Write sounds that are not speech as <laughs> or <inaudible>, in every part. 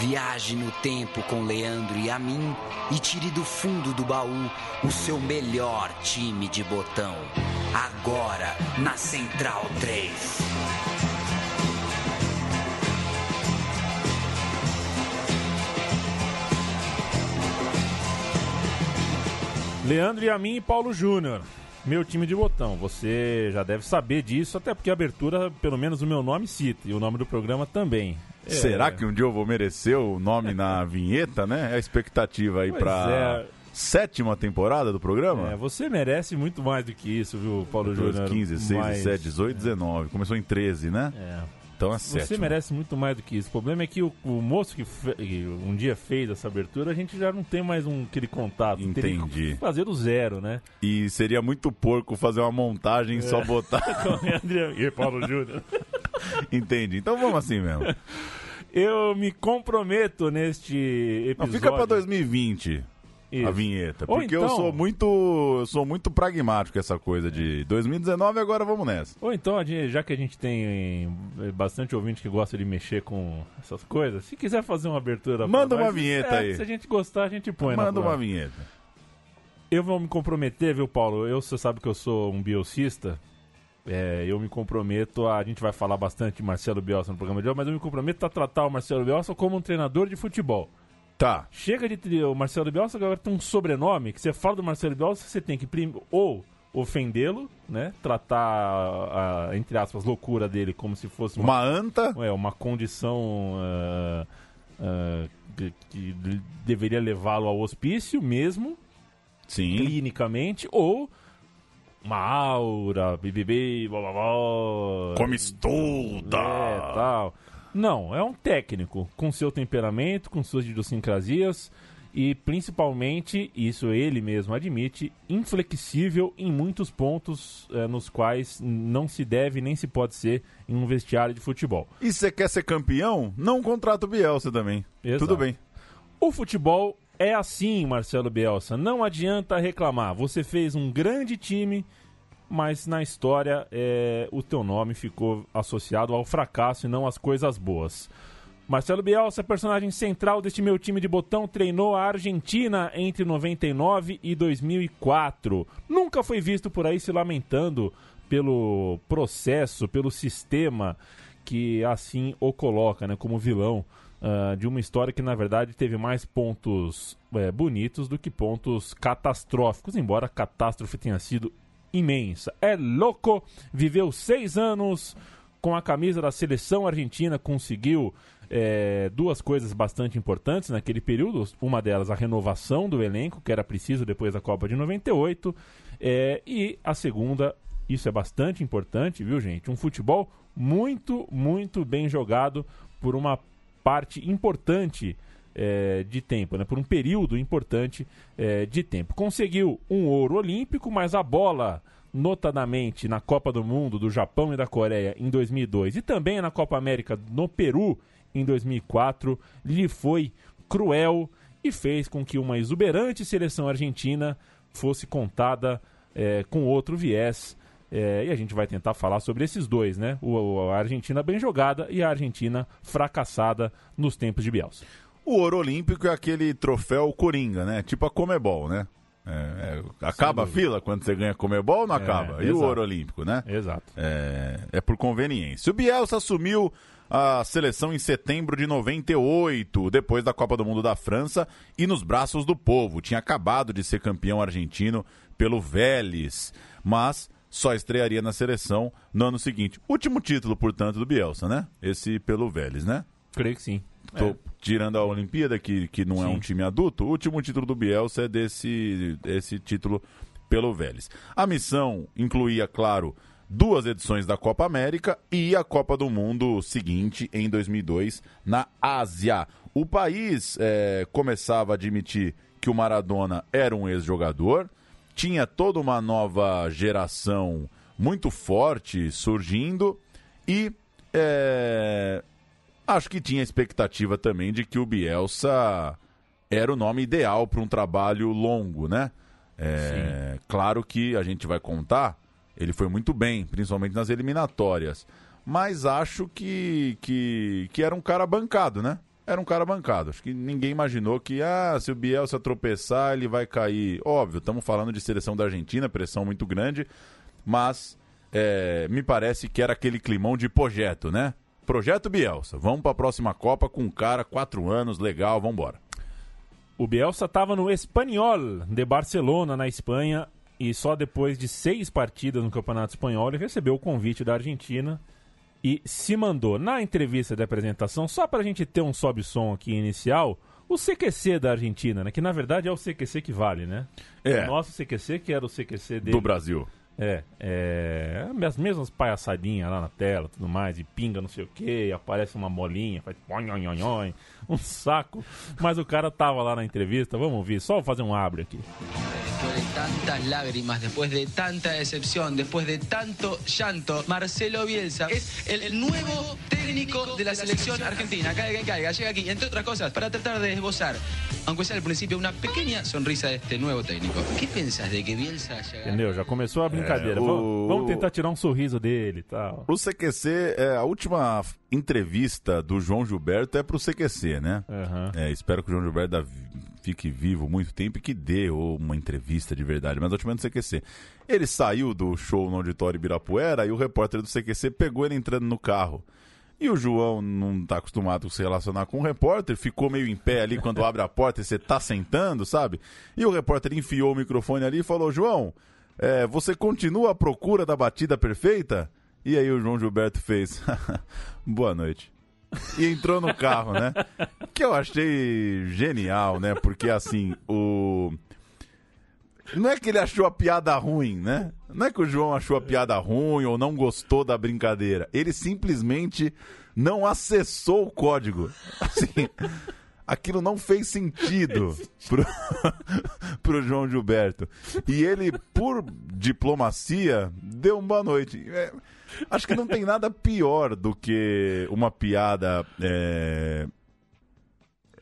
Viaje no tempo com Leandro e a mim e tire do fundo do baú o seu melhor time de botão. Agora na Central 3. Leandro e a mim e Paulo Júnior. Meu time de botão. Você já deve saber disso, até porque a abertura, pelo menos o meu nome cita, e o nome do programa também. É. Será que um dia eu vou merecer o nome na <laughs> vinheta, né? É a expectativa aí pra é. sétima temporada do programa? É, você merece muito mais do que isso, viu, Paulo 12, Júnior? 15, 16, Mas- 17, 18, 19. Começou em 13, né? É. Então é Você sétima. merece muito mais do que isso. O problema é que o, o moço que, que um dia fez essa abertura, a gente já não tem mais um, aquele contato. Entendi. que fazer do zero, né? E seria muito porco fazer uma montagem e É. só botar. <laughs> Com e Paulo Júnior. <laughs> Entendi. Então vamos assim mesmo. Eu me comprometo neste Não, episódio. fica pra 2020 a Isso. vinheta. Ou Porque eu então- sou muito. eu sou muito pragmático essa coisa de 2019 agora vamos nessa. Ou então, a já que a gente tem eh, bastante ouvinte que gosta de mexer com essas coisas, se quiser fazer uma abertura... Manda uma vinheta é, aí. Se a gente gostar, a gente põe na Manda uma vinheta. Eu vou me comprometer, viu, Paulo? Eu, você sabe que eu sou um biocista. É, eu me comprometo a. A gente vai falar bastante de Marcelo Bielsa no programa de hoje, mas eu me comprometo a tratar o Marcelo Bielsa como um treinador de futebol. Tá. Chega de ter o Marcelo Bielsa, agora tem um sobrenome que você fala do Marcelo Bielsa, você tem que prim- ou ofendê-lo, né? Tratar a, a, entre aspas, loucura dele como se fosse uma, Uma anta. é, uma condição ah, ah, que, que deveria levá-lo ao hospício mesmo, Sim. clinicamente, ou uma aura, bibibi, blá blá blá. Come estuda. É, tal. Não, é um técnico com seu temperamento, com suas idiosincrasias e principalmente, isso ele mesmo admite, inflexível em muitos pontos eh, nos quais não se deve nem se pode ser em um vestiário de futebol. E você quer ser campeão? Não contrata o Bielsa também. Exato. Tudo bem. O futebol é assim, Marcelo Bielsa. Não adianta reclamar. Você fez um grande time, mas na história é, o teu nome ficou associado ao fracasso e não às coisas boas. Marcelo Bielsa, personagem central deste meu time de botão, treinou a Argentina entre 99 e 2004. Nunca foi visto por aí se lamentando pelo processo, pelo sistema que assim o coloca, né, como vilão ah, de uma história que na verdade teve mais pontos eh, bonitos do que pontos catastróficos, embora a catástrofe tenha sido imensa. É louco, viveu seis anos com a camisa da seleção argentina, conseguiu eh, duas coisas bastante importantes naquele período. Uma delas, a renovação do elenco, que era preciso depois da Copa de 98. eh, e a segunda, isso é bastante importante, viu, gente? Um futebol muito, muito bem jogado por uma parte importante eh, de tempo, né? por um período importante eh, de tempo. Conseguiu um ouro olímpico, mas a bola, notadamente na Copa do Mundo do Japão e da Coreia em 2002 e também na Copa América no Peru em 2004, lhe foi cruel e fez com que uma exuberante seleção argentina fosse contada eh, com outro viés. Eh, e a gente vai tentar falar sobre esses dois, né? O, o- a Argentina bem jogada e a Argentina fracassada nos tempos de Bielsa. O ouro olímpico é aquele troféu coringa, né? Tipo a Comebol, né? É, é, acaba a fila quando você ganha Comebol ou não É, acaba? E o exato. ouro olímpico, né? Exato. É, é por conveniência. O Bielsa assumiu a seleção em setembro de 98, depois da Copa do Mundo da França e nos braços do povo. Tinha acabado de ser campeão argentino pelo Vélez, mas só estrearia na seleção no ano seguinte. Último título, portanto, do Bielsa, né? Esse pelo Vélez, né? Creio que sim. Tô É. tirando a Olimpíada, que, que não é Sim. um time adulto. O último título do Bielsa é desse, esse título pelo Vélez. A missão incluía, claro, duas edições da Copa América e a Copa do Mundo seguinte, em 2002, na Ásia. O país eh, começava a admitir que o Maradona era um ex-jogador, tinha toda uma nova geração muito forte surgindo e eh, acho que tinha expectativa também de que o Bielsa era o nome ideal para um trabalho longo, né? É, claro que a gente vai contar, ele foi muito bem, principalmente nas eliminatórias. Mas acho que, que, que era um cara bancado, né? Era um cara bancado. Acho que ninguém imaginou que, ah, se o Bielsa tropeçar, ele vai cair. Óbvio, estamos falando de seleção da Argentina, pressão muito grande, mas é, me parece que era aquele climão de projeto, né? Projeto Bielsa. Vamos para a próxima Copa com um cara, quatro anos, legal, vamos embora. O Bielsa estava no Espanhol de Barcelona, na Espanha, e só depois de seis partidas no Campeonato Espanhol ele recebeu o convite da Argentina e se mandou na entrevista de apresentação, só para a gente ter um sobe-som aqui inicial, o CQC da Argentina, né? Que na verdade é o CQC que vale, né? É. O nosso CQC, que era o CQC dele. Do Brasil. É, é. As mesmas palhaçadinhas lá na tela, tudo mais, e pinga não sei o que, aparece uma molinha, faz um saco. Mas o cara tava lá na entrevista, vamos ouvir, só fazer um abre aqui. Después de tantas lágrimas, después de tanta decepción, después de tanto llanto, Marcelo Bielsa es el nuevo técnico de la selección argentina. Caiga caiga, llega aquí, entre otras cosas, para tratar de esbozar, aunque sea al principio, una pequeña sonrisa de este nuevo técnico. ¿Qué pensás de que Bielsa haya Entendeu? Já começou a brincadeira. É, o- vamos, vamos tentar tirar um sorriso dele e tal. O CQC, é, a última entrevista do João Gilberto é pro CQC, né? Aham. É, espero que o João Gilberto da- fique vivo muito tempo e que dê uma entrevista de verdade, mas é do CQC. Ele saiu do show no Auditório Ibirapuera e o repórter do CQC pegou ele entrando no carro. E o João não tá acostumado a se relacionar com o repórter, ficou meio em pé ali quando abre a porta e você tá sentando, sabe? E o repórter enfiou o microfone ali e falou: João, é, você continua à procura da batida perfeita? E aí o João Gilberto fez: <laughs> Boa noite e entrou no carro, né? Que eu achei genial, né? Porque assim, o. Não é que ele achou a piada ruim, né? Não é que o João achou a piada ruim ou não gostou da brincadeira. Ele simplesmente não acessou o código. Assim, aquilo não fez sentido pro, <laughs> pro João Gilberto. E ele, por diplomacia, deu uma boa noite. Acho que não tem nada pior do que uma piada. é,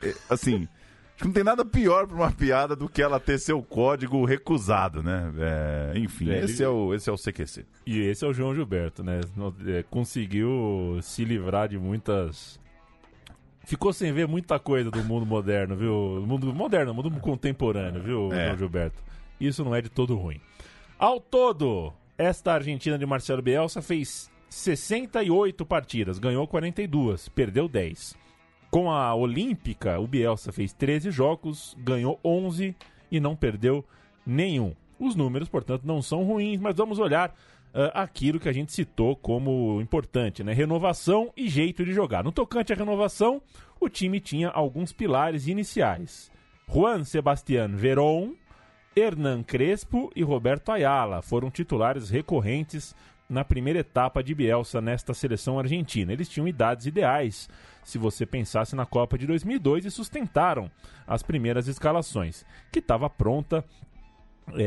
é, assim. Acho que não tem nada pior pra uma piada do que ela ter seu código recusado, né? É, enfim, É, esse, é o, esse é o CQC. E esse é o João Gilberto, né? É, Conseguiu se livrar de muitas. Ficou sem ver muita coisa do mundo moderno, viu? Mundo moderno, mundo contemporâneo, viu, É. João Gilberto? Isso não é de todo ruim. Ao todo, esta Argentina de Marcelo Bielsa fez 68 partidas, ganhou 42, perdeu 10. Com a Olímpica, o Bielsa fez 13 jogos, ganhou 11 e não perdeu nenhum. Os números, portanto, não são ruins, mas vamos olhar ah, aquilo que a gente citou como importante, né? Renovação e jeito de jogar. No tocante à renovação, o time tinha alguns pilares iniciais. Juan Sebastián Verón, Hernan Crespo e Roberto Ayala foram titulares recorrentes na primeira etapa de Bielsa nesta seleção argentina. Eles tinham idades ideais, se você pensasse na Copa de 2002, e sustentaram as primeiras escalações, que estava pronta. É, é,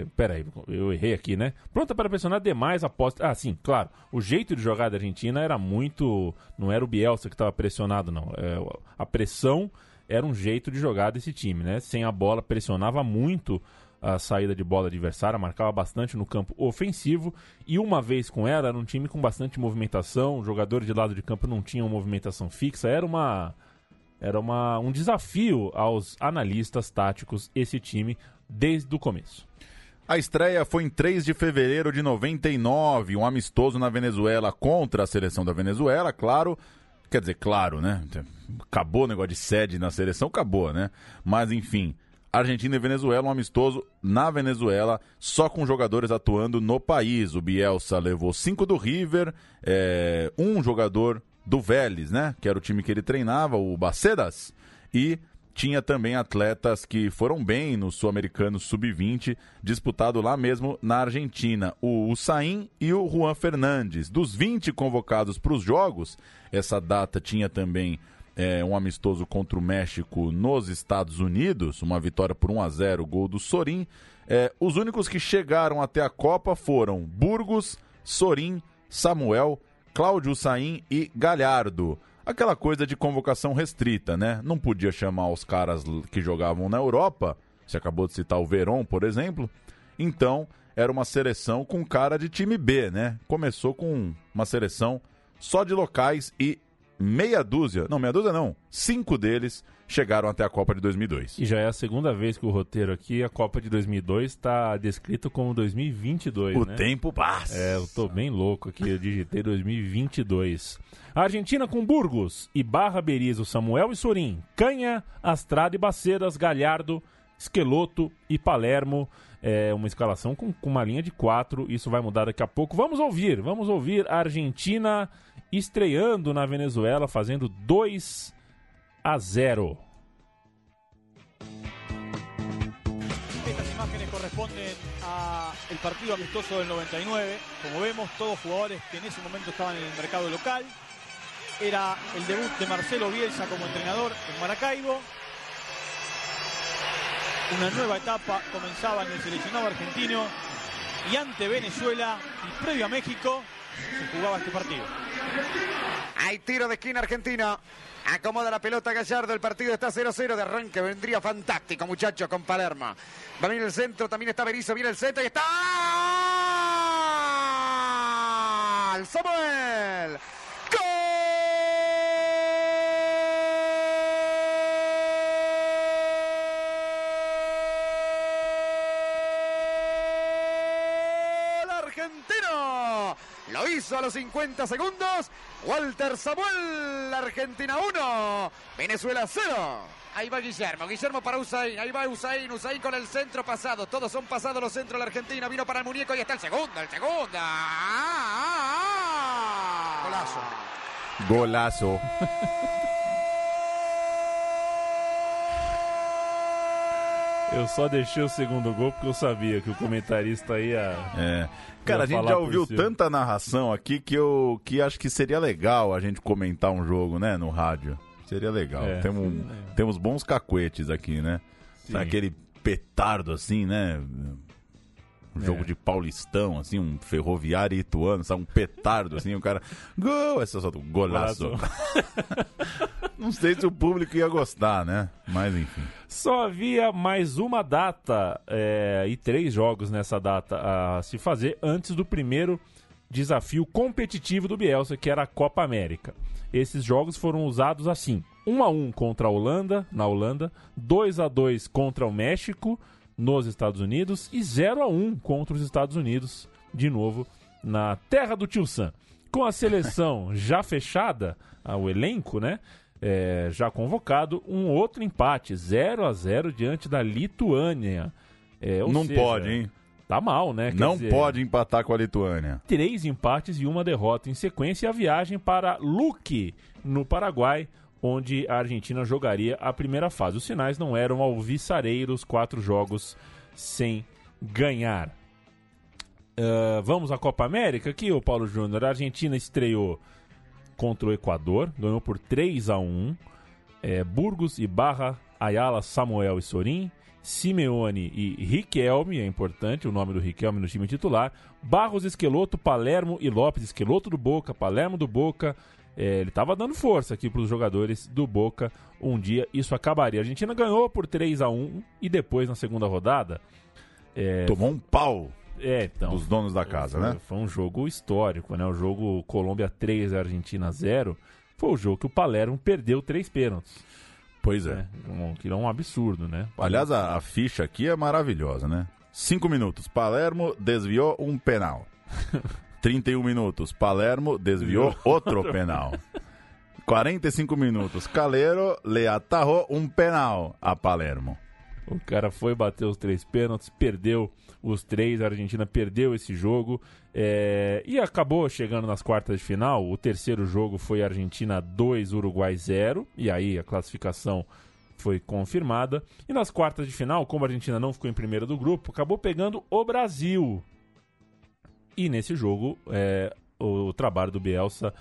é, peraí, eu errei aqui, né? Pronta para pressionar demais após. Ah, sim, claro. O jeito de jogar da Argentina era muito. Não era o Bielsa que estava pressionado, não. É, a pressão era um jeito de jogar desse time, né? Sem a bola, pressionava muito a saída de bola adversária, marcava bastante no campo ofensivo. E uma vez com ela, era um time com bastante movimentação. Os jogadores de lado de campo não tinham movimentação fixa. Era uma. Era uma, um desafio aos analistas táticos esse time desde o começo. A estreia foi em 3 de fevereiro de 99, um amistoso na Venezuela contra a seleção da Venezuela, claro. Quer dizer, claro, né? Acabou o negócio de sede na seleção, acabou, né? Mas enfim, Argentina e Venezuela, um amistoso na Venezuela, só com jogadores atuando no país. O Bielsa levou cinco do River, é, um jogador do Vélez, né? Que era o time que ele treinava, o Bacedas, e tinha também atletas que foram bem no Sul-Americano Sub-20, disputado lá mesmo na Argentina. O Usain e o Juan Fernandes. Dos 20 convocados para os jogos, essa data tinha também é, um amistoso contra o México nos Estados Unidos, uma vitória por 1 a 0 gol do Sorin. É, os únicos que chegaram até a Copa foram Burgos, Sorin, Samuel, Cláudio Saim e Galhardo. Aquela coisa de convocação restrita, né? Não podia chamar os caras que jogavam na Europa. Você acabou de citar o Verón, por exemplo. Então, era uma seleção com cara de time B, né? Começou com uma seleção só de locais e meia dúzia, não, meia dúzia não, cinco deles chegaram até a Copa de 2002. E já é a segunda vez que o roteiro aqui, a Copa de 2002, está descrito como 2022, O né? tempo passa. É, eu tô bem louco aqui, eu digitei 2022. A Argentina com Burgos e Barra Berizo, Samuel e Sorim, Canha, Astrada e Bacedas, Galhardo, Esqueloto e Palermo. É uma escalação com, com uma linha de quatro, isso vai mudar daqui a pouco. Vamos ouvir, vamos ouvir a Argentina estreando na Venezuela, fazendo 2 a 0. Estas imágenes corresponden al partido amistoso del 99. Como vemos, todos jugadores que en ese momento estaban en el mercado local. Era el debut de Marcelo Bielsa como entrenador en Maracaibo. Una nueva etapa comenzaba en el seleccionado argentino y ante Venezuela y previo a México se jugaba este partido. Hay tiro de esquina Argentina. Acomoda la pelota Gallardo. El partido está 0-0 de arranque. Vendría fantástico, muchachos, con Palermo. Va venir el centro. También está Berizzo. Viene el centro y está. Samuel. ¡Gol Lo hizo a los 50 segundos. Walter Samuel, Argentina 1, Venezuela 0. Ahí va Guillermo, Guillermo para Usain, ahí va Usain, Usain con el centro pasado, todos son pasados los centros de la Argentina, vino para el muñeco y está el segundo, el segundo. ¡Ah, ah, ah! Golazo. Golaço. Eu só deixei o segundo gol porque eu sabia que o comentarista ia. É. Cara, a gente já ouviu tanta narração aqui que eu que acho que seria legal a gente comentar um jogo, né, no rádio. Seria legal. É. Temos, temos bons cacuetes aqui, né? Sim. Aquele petardo assim, né? Um jogo É. de Paulistão, assim, um ferroviário ituano, sabe? Um petardo, assim, o cara. Gol! Essa só golaço. <laughs> Não sei se o público ia gostar, né? Mas enfim. Só havia mais uma data é, e três jogos nessa data a se fazer antes do primeiro desafio competitivo do Bielsa, que era a Copa América. Esses jogos foram usados assim: 1 a 1 contra a Holanda, na Holanda, 2 a 2 contra o México, nos Estados Unidos e 0 a 1 contra os Estados Unidos, de novo na terra do Tio Sam. Com a seleção <laughs> já fechada, o elenco, né? é, já convocado, um outro empate, 0 a 0 diante da Lituânia. É, Não seja, pode, hein? Tá mal, né? Quer Não dizer, pode empatar com a Lituânia. Três empates e uma derrota em sequência e a viagem para Luque, no Paraguai, onde a Argentina jogaria a primeira fase. Os sinais não eram alviçareiros, quatro jogos sem ganhar. Ah, vamos à Copa América aqui, o Paulo Júnior. A Argentina estreou contra o Equador, ganhou por 3 a 1 é, Burgos e Barra, Ayala, Samuel e Sorin, Simeone e Riquelme, é importante o nome do Riquelme no time titular, Barros, Esqueloto, Palermo e Lopes, Esqueloto do Boca, Palermo do Boca, é, ele estava dando força aqui para os jogadores do Boca. Um dia isso acabaria. A Argentina ganhou por 3 a 1 e depois, na segunda rodada. É, Tomou um pau é, então, dos donos da casa, foi, né? Foi um jogo histórico, né? O jogo Colômbia 3, Argentina 0. Foi o jogo que o Palermo perdeu três pênaltis. Pois é. Né? Um, que é um absurdo, né? Aliás, a, a ficha aqui é maravilhosa, né? Cinco minutos. Palermo desviou um penal. <laughs> 31 minutos. Palermo desviou outro penal. 45 minutos. Calero le atarrou um penal a Palermo. O cara foi bater os três pênaltis, perdeu os três, a Argentina perdeu esse jogo é, e acabou chegando nas quartas de final. O terceiro jogo foi Argentina 2, Uruguai 0, e aí a classificação foi confirmada. E nas quartas de final, como a Argentina não ficou em primeiro do grupo, acabou pegando o Brasil. E nesse jogo, é, o trabalho do Bielsa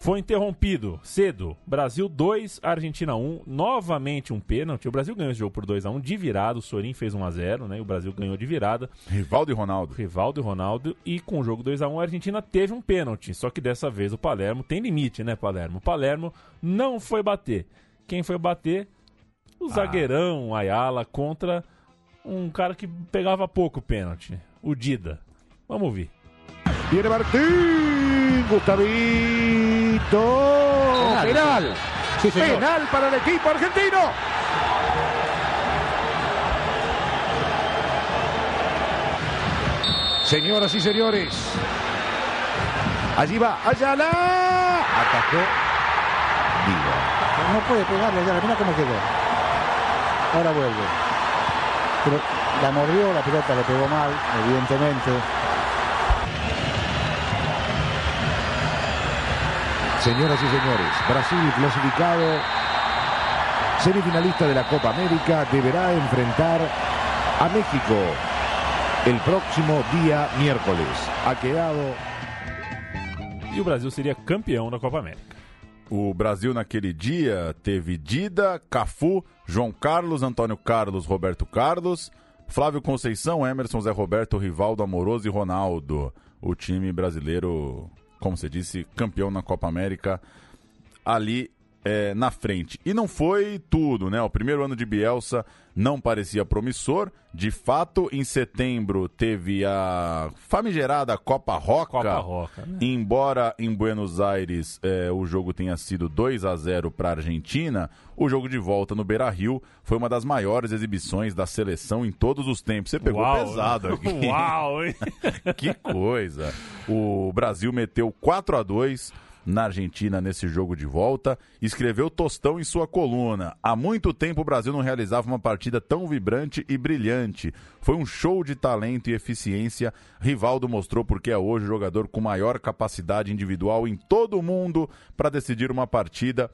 foi interrompido cedo. Brasil 2, Argentina 1. Novamente um pênalti. O Brasil ganhou esse jogo por 2 a 1 de virada. O Sorin fez 1 a 0 né? E o Brasil ganhou de virada. Rivaldo e Ronaldo. Rivaldo e Ronaldo. E com o jogo 2 a 1 a Argentina teve um pênalti. Só que dessa vez o Palermo tem limite, né, Palermo? O Palermo não foi bater. Quem foi bater? O zagueirão Ayala contra um cara que pegava pouco pênalti. O Dida. Vamos ouvir. Viene Martín. Gustavito. Penal. Penal. Sí, señor. Penal para el equipo argentino. Señoras y señores. Allí va Ayala. Atajó. Digo. No puede pegarle ya, mira cómo quedó. Ahora vuelve. Pero la mordió, la pelota le pegó mal, evidentemente. Señoras y señores, Brasil clasificado semifinalista de la Copa América deberá enfrentar a México el próximo día miércoles. Ha quedado E o Brasil seria campeão da Copa América. O Brasil naquele dia teve Dida, Cafu, João Carlos, Antônio Carlos, Roberto Carlos, Flávio Conceição, Emerson, Zé Roberto, Rivaldo, Amoroso e Ronaldo. O time brasileiro, como você disse, campeão na Copa América. Ali é, na frente. E não foi tudo, né? O primeiro ano de Bielsa não parecia promissor. De fato, em setembro teve a famigerada Copa Roca. Copa Roca, né? Embora em Buenos Aires é, o jogo tenha sido 2 a 0 para a Argentina, o jogo de volta no Beira Rio foi uma das maiores exibições da seleção em todos os tempos. Você pegou Uau, pesado aqui. <laughs> Uau, hein? <laughs> que coisa! O Brasil meteu 4 a 2 na Argentina nesse jogo de volta. Escreveu Tostão em sua coluna. Há muito tempo o Brasil não realizava uma partida tão vibrante e brilhante. Foi um show de talento e eficiência. Rivaldo mostrou porque é hoje o jogador com maior capacidade individual em todo o mundo para decidir uma partida.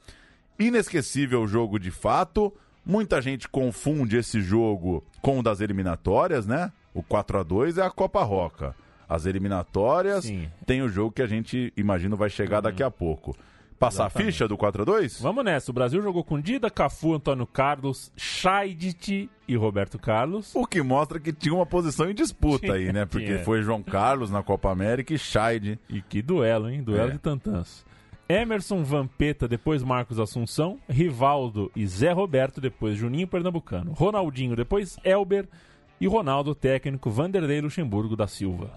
Inesquecível jogo de fato. Muita gente confunde esse jogo com o das eliminatórias, né? O 4 a 2 é a Copa Roca. As eliminatórias Sim. tem o jogo que a gente imagina vai chegar daqui a pouco. Passar a ficha do 4 a 2 Vamos nessa. O Brasil jogou com Dida, Cafu, Antônio Carlos, Scheidt e Roberto Carlos. O que mostra que tinha uma posição em disputa <laughs> aí, né? Porque Tinha. foi João Carlos na Copa América e Scheid. E que duelo, hein? Duelo É. de tantãs. Emerson Vampeta, depois Marcos Assunção. Rivaldo e Zé Roberto, depois Juninho Pernambucano. Ronaldinho, depois Elber. E Ronaldo, técnico Vanderlei Luxemburgo da Silva.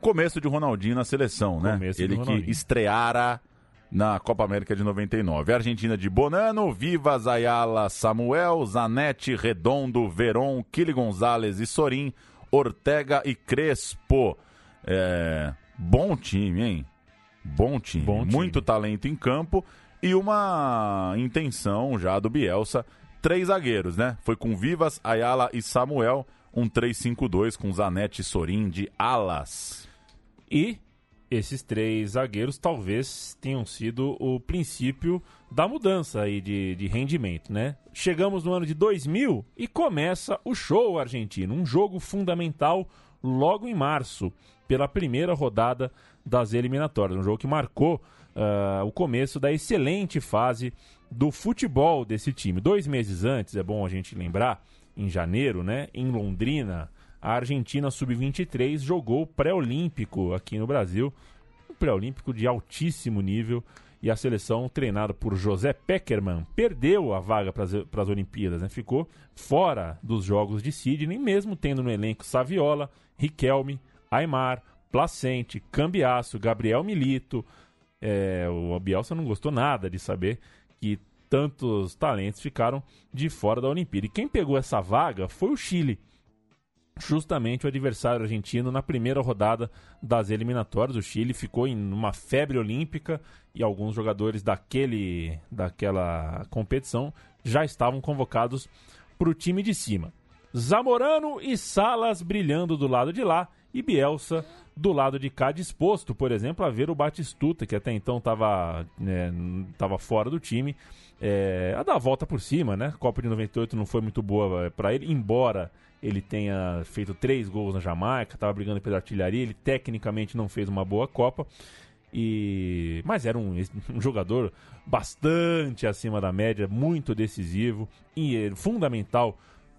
Começo de Ronaldinho na seleção, né? Começo Ele que estreara na Copa América de 99. Argentina de Bonano, Vivas, Ayala, Samuel, Zanetti, Redondo, Veron, Kili Gonzalez e Sorin, Ortega e Crespo. É, Bom time, hein? Bom time. Bom time. Muito talento em campo e uma intenção já do Bielsa. Três zagueiros, né? Foi com Vivas, Ayala e Samuel. Um 3-5-2 com Zanetti e Sorin de alas. E esses três zagueiros talvez tenham sido o princípio da mudança aí de, de rendimento, né? Chegamos no ano de 2000 e começa o show argentino, um jogo fundamental logo em março, pela primeira rodada das eliminatórias, um jogo que marcou ah, o começo da excelente fase do futebol desse time. Dois meses antes, é bom a gente lembrar, em janeiro, né, em Londrina, a Argentina Sub-23 jogou pré-olímpico aqui no Brasil, um pré-olímpico de altíssimo nível, e a seleção, treinada por José Peckerman, perdeu a vaga para as Olimpíadas, né? ficou fora dos Jogos de Sydney, mesmo tendo no elenco Saviola, Riquelme, Aymar, Placente, Cambiasso, Gabriel Milito. É, o Bielsa não gostou nada de saber que tantos talentos ficaram de fora da Olimpíada. E quem pegou essa vaga foi o Chile justamente o adversário argentino na primeira rodada das eliminatórias. O Chile ficou em uma febre olímpica e alguns jogadores daquele, daquela competição já estavam convocados para o time de cima. Zamorano e Salas brilhando do lado de lá e Bielsa do lado de cá disposto, por exemplo, a ver o Batistuta, que até então estava né, fora do time, é, a dar a volta por cima, né? Copa de 98 não foi muito boa para ele, embora ele tenha feito três gols na Jamaica, estava brigando pela artilharia, ele tecnicamente não fez uma boa Copa. E mas era um, um jogador bastante acima da média, muito decisivo e eh, fundamental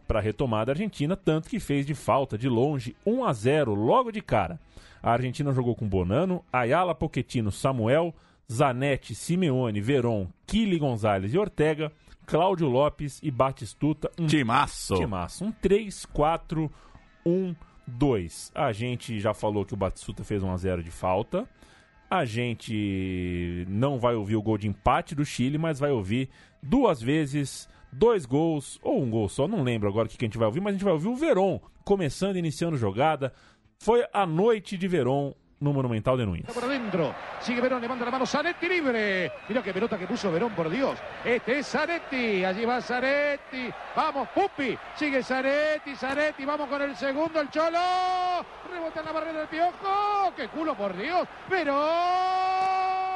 para a retomada da Argentina, tanto que fez de falta de longe 1 a 0 logo de cara. A Argentina jogou com Bonano, Ayala, Pochettino, Samuel, Zanetti, Simeone, Veron, Kili Gonzalez e Ortega, Cláudio Lopes e Batistuta. Um Timaço. timaço. Um 3, 4, 1, Dois, a gente já falou que o Batistuta fez 1 a 0 de falta. A gente não vai ouvir o gol de empate do Chile, mas vai ouvir duas vezes, dois gols, ou um gol só, não lembro agora o que que a gente vai ouvir, mas a gente vai ouvir o Veron começando, iniciando jogada. Foi a noite de Veron no Monumental de Núñez. por adentro. Sigue Verón, levanta la mano. Zanetti libre. Mira qué pelota que puso Verón, por Dios. Este es Zanetti. Allí va Zanetti. Vamos, Pupi. Sigue Zanetti, Zanetti. Vamos con el segundo, el Cholo. Rebota en la barrera del piojo. ¡Qué culo, por Dios! Verón.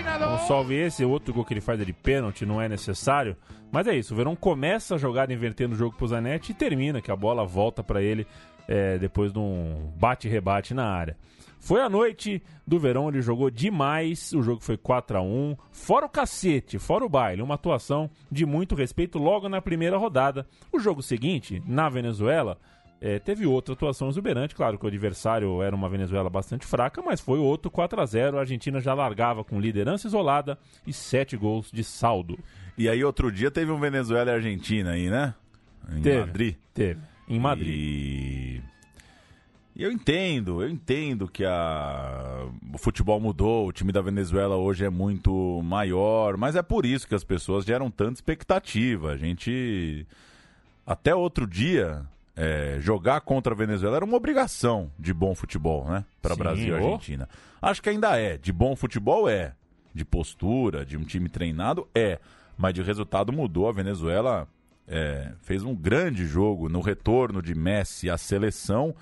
Argentina 2. Um salve esse, outro gol que ele faz é de pênalti, não é necessário. Mas é isso, o Verão começa a jogada invertendo o jogo pro Zanetti e termina, que a bola volta para ele é, depois de um bate-rebate na área. Foi a noite do Verão, ele jogou demais, o jogo foi 4 a 1 fora o cacete, fora o baile, uma atuação de muito respeito logo na primeira rodada. O jogo seguinte, na Venezuela, é, teve outra atuação exuberante, claro que o adversário era uma Venezuela bastante fraca, mas foi outro 4 a 0 A Argentina já largava com liderança isolada e 7 gols de saldo. E aí outro dia teve um Venezuela e Argentina aí, né? Em Teve. Madrid. Teve. Em Madrid. E... e eu entendo, eu entendo que a... o futebol mudou, o time da Venezuela hoje é muito maior, mas é por isso que as pessoas geram tanta expectativa. A gente. Até outro dia, é, jogar contra a Venezuela era uma obrigação de bom futebol, né? Para Brasil e. Argentina. Acho que ainda é. De bom futebol é. De postura, de um time treinado é. Mas de resultado mudou. A Venezuela é, fez um grande jogo no retorno de Messi à seleção.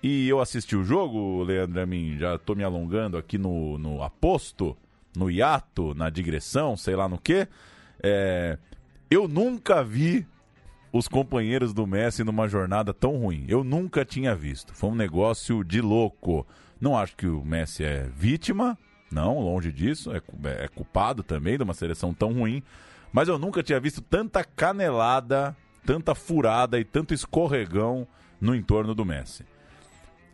E eu assisti o jogo, Leandro Amin, já tô me alongando aqui no, no aposto, no hiato, na digressão, sei lá no que. eu nunca vi os companheiros do Messi numa jornada tão ruim. Eu nunca tinha visto. Foi um negócio de louco. Não acho que o Messi é vítima, não, longe disso. É, cu- é culpado também de uma seleção tão ruim. Mas eu nunca tinha visto tanta canelada, tanta furada e tanto escorregão no entorno do Messi.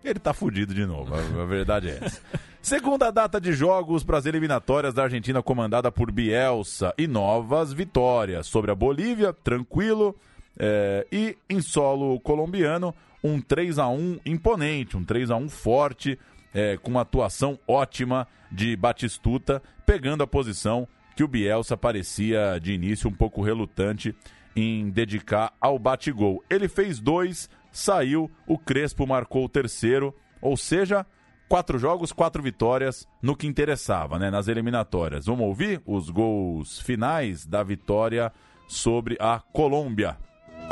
Ele tá fudido de novo, a, a verdade é essa. <laughs> Segunda data de jogos para as eliminatórias da Argentina comandada por Bielsa e novas vitórias sobre a Bolívia, tranquilo, é, e em solo colombiano, um 3 a 1 imponente, um 3 a 1 forte, é, com uma atuação ótima de Batistuta, pegando a posição que o Bielsa parecia de início um pouco relutante em dedicar ao bate-gol. Ele fez dois, saiu, o Crespo marcou o terceiro, ou seja, quatro jogos, quatro vitórias no que interessava, né, nas eliminatórias. Vamos ouvir os gols finais da vitória sobre a Colômbia.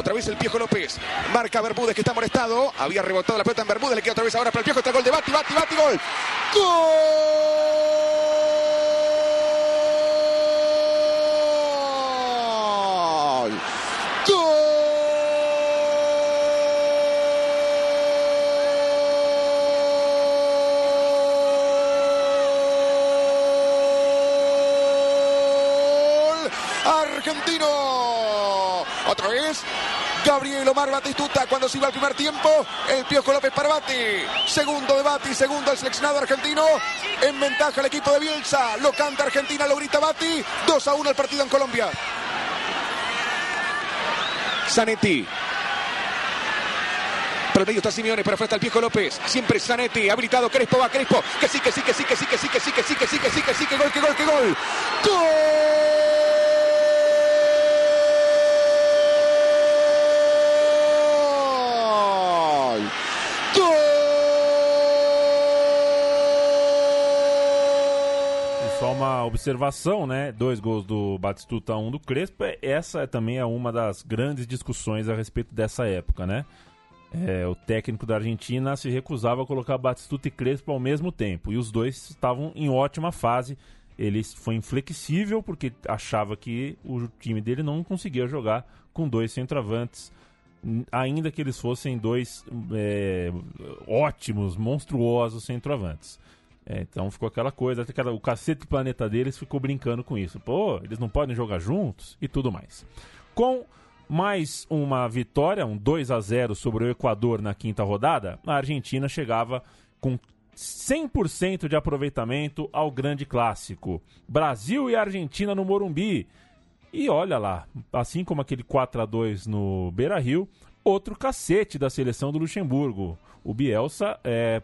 Otra vez el Piojo López. Marca Bermúdez que está molestado. Había rebotado la pelota en Bermúdez. Le queda otra vez ahora para el Piojo. Está gol de Bati, Bati, Bati. ¡Gol! ¡Gol! Argentino. Otra vez. Gabriel Omar Batistuta cuando se iba al primer tiempo. El Piojo López para Bati. Segundo de Bati, segundo el seleccionado argentino. En ventaja el equipo de Bielsa. Lo canta Argentina, lo grita Bati. 2 a 1 el partido en Colombia. Zanetti. El medio está Simeone, pero está el Piojo López. Siempre Zanetti, habilitado. Crespo va, Crespo. Que sí, que sí, que sí, que sí, que sí, que sí, que sí, que sí, que sí, que sí, que gol, que gol, que gol. ¡Gol! Observação, né? Dois gols do Batistuta, um do Crespo. É- Essa também é uma das grandes discussões a respeito dessa época, né? É, o técnico da Argentina se recusava a colocar Batistuta e Crespo ao mesmo tempo. E os dois estavam em ótima fase. Ele foi inflexível porque achava que o time dele não conseguia jogar com dois centroavantes ainda que eles fossem dois é, ótimos, monstruosos centroavantes. É, então ficou aquela coisa, o cacete planeta deles ficou brincando com isso. Pô, eles não podem jogar juntos e tudo mais. Com mais uma vitória, um 2 a 0 sobre o Equador na quinta rodada, a Argentina chegava com 100% de aproveitamento ao grande clássico. Brasil e Argentina no Morumbi. E olha lá, assim como aquele 4 a 2 no Beira-Rio, outro cacete da seleção do Luxemburgo. O Bielsa é,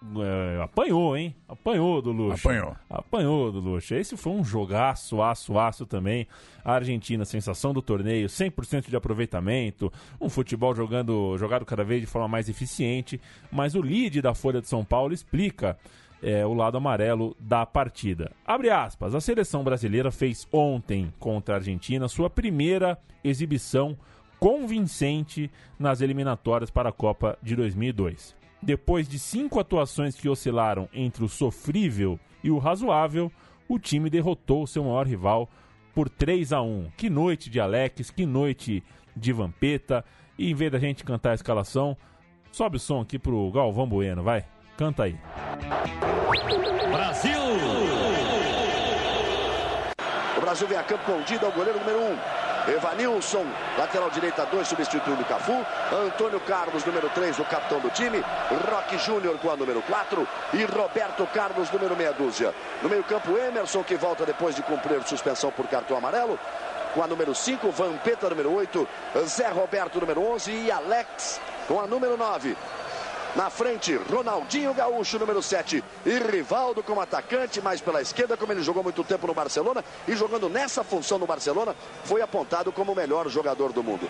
é, apanhou, hein? Apanhou do Luxo. Apanhou. Apanhou do Luxo. Esse foi um jogaço, aço, aço também. A Argentina, sensação do torneio, 100% de aproveitamento, um futebol jogando, jogado cada vez de forma mais eficiente. Mas o lead da Folha de São Paulo explica é, o lado amarelo da partida. Abre aspas, a seleção brasileira fez ontem contra a Argentina sua primeira exibição convincente nas eliminatórias para a Copa de 2002. Depois de cinco atuações que oscilaram entre o sofrível e o razoável, o time derrotou seu maior rival por 3 a 1 Que noite de Alex, que noite de Vampeta. E em vez da gente cantar a escalação, sobe o som aqui pro Galvão Bueno, vai. Canta aí. Brasil! O Brasil vem a campo com o Dida, o goleiro número 1. Um. Evanilson, lateral direita 2, substituindo o Cafu. Antônio Carlos, número 3, o capitão do time. Roque Júnior com a número 4. E Roberto Carlos, número meia dúzia. No meio-campo, Emerson, que volta depois de cumprir suspensão por cartão amarelo. Com a número 5, Vampeta, número 8. Zé Roberto, número 11. E Alex, com a número 9. Na frente, Ronaldinho Gaúcho, número 7. E Rivaldo como atacante, mais pela esquerda, como ele jogou muito tempo no Barcelona. E jogando nessa função no Barcelona, foi apontado como o melhor jogador do mundo.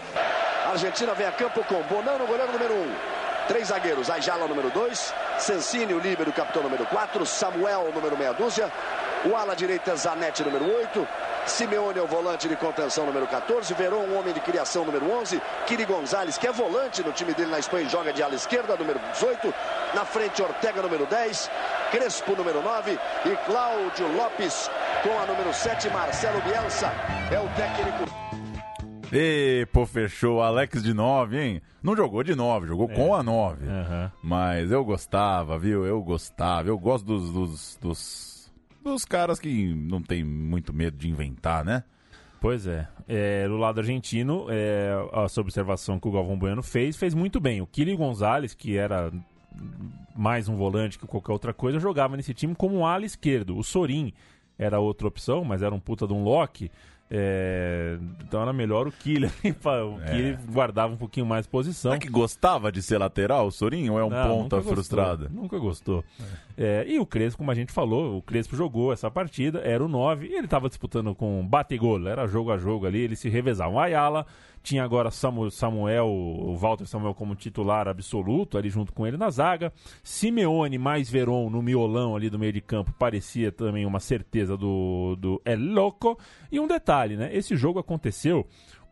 A Argentina vem a campo com Bonano, goleiro número 1. Três zagueiros, Ayala, número 2. Sensini, o líbero, capitão número 4. Samuel, número meia dúzia. O ala direita, Zanetti, número 8. Simeone é o volante de contenção número 14, Verón, um homem de criação número 11, Kiri Gonzalez, que é volante no time dele na Espanha joga de ala esquerda, número 18, na frente Ortega, número 10, Crespo, número 9 e Cláudio Lopes com a número 7, Marcelo Bielsa, é o técnico. E, pô, fechou. Alex de 9, hein? Não jogou de 9, jogou É. com a 9. Aham. Mas eu gostava, viu? Eu gostava. Eu gosto dos, dos, dos, dos caras que não tem muito medo de inventar, né? Pois é. É, do lado argentino, é, essa observação que o Galvão Bueno fez, fez muito bem. O Kili Gonzalez, que era mais um volante que qualquer outra coisa, jogava nesse time como um ala esquerdo. O Sorin era outra opção, mas era um puta de um lock. É, então era melhor o Kili. <laughs> o É. Kili guardava um pouquinho mais posição. Será que gostava de ser lateral, o Sorinho? Ou é um Não, ponta nunca gostou, frustrado? Nunca gostou. É, e o Crespo, como a gente falou, o Crespo jogou essa partida, era o 9, e ele estava disputando com bategol, era jogo a jogo ali, eles se revezavam. Ayala tinha agora Samu- Samuel, o Walter Samuel como titular absoluto, ali junto com ele na zaga. Simeone mais Veron no miolão ali do meio de campo, parecia também uma certeza do, do El Loco. E um detalhe, né? Esse jogo aconteceu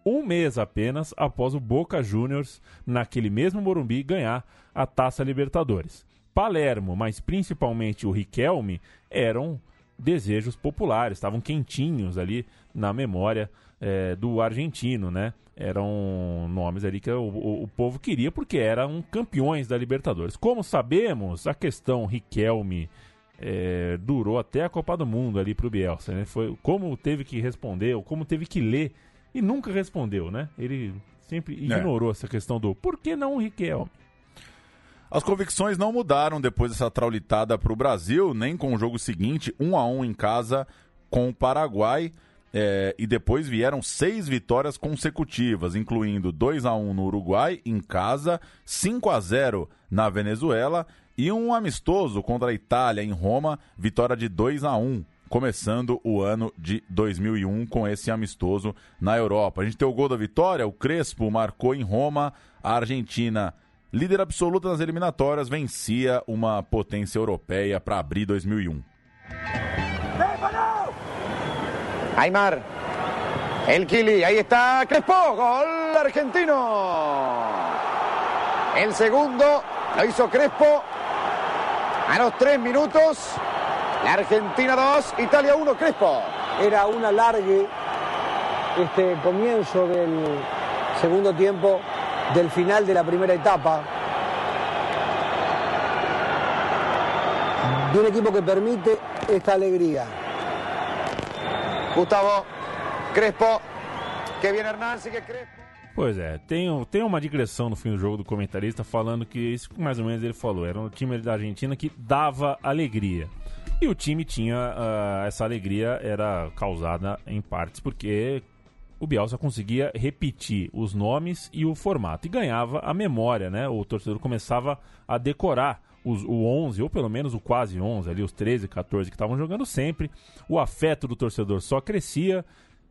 um mês apenas após o Boca Juniors, naquele mesmo Morumbi, ganhar a Taça Libertadores. Palermo, mas principalmente o Riquelme, eram desejos populares, estavam quentinhos ali na memória eh, do argentino, né? Eram nomes ali que o, o- o povo queria porque eram campeões da Libertadores. Como sabemos, a questão Riquelme eh, durou até a Copa do Mundo ali pro Bielsa, né? Foi como teve que responder, ou como teve que ler e nunca respondeu, né? Ele sempre ignorou essa questão do por que não o Riquelme? As convicções não mudaram depois dessa traulitada para o Brasil, nem com o jogo seguinte, 1 a 1 em casa com o Paraguai. é, e depois vieram seis vitórias consecutivas, incluindo 2 a 1 no Uruguai, em casa, 5 a 0 na Venezuela e um amistoso contra a Itália em Roma, vitória de 2 a 1 começando o ano de 2001 com esse amistoso na Europa. A gente tem o gol da vitória, o Crespo marcou em Roma, a Argentina líder absoluta nas eliminatórias, vencia uma potência europeia para abrir 2001. Aymar. El Kili, ahí está Crespo, gol argentino. El segundo lo hizo Crespo a los tres minutos. La Argentina 2, Italia 1, Crespo. Era un alargue este comienzo del segundo tiempo del final de la primera etapa. De un equipo que permite esta alegría. Gustavo, Crespo, que viene Hernán, sigue Crespo. Pois é, tem, tem uma digressão no fim do jogo do comentarista falando que isso mais ou menos ele falou. Era um time da Argentina que dava alegria. E o time tinha uh, essa alegria era causada em partes porque o Bielsa conseguia repetir os nomes e o formato e ganhava a memória, né? O torcedor começava a decorar os, o 11, ou pelo menos o quase 11, ali os 13, 14 que estavam jogando sempre. O afeto do torcedor só crescia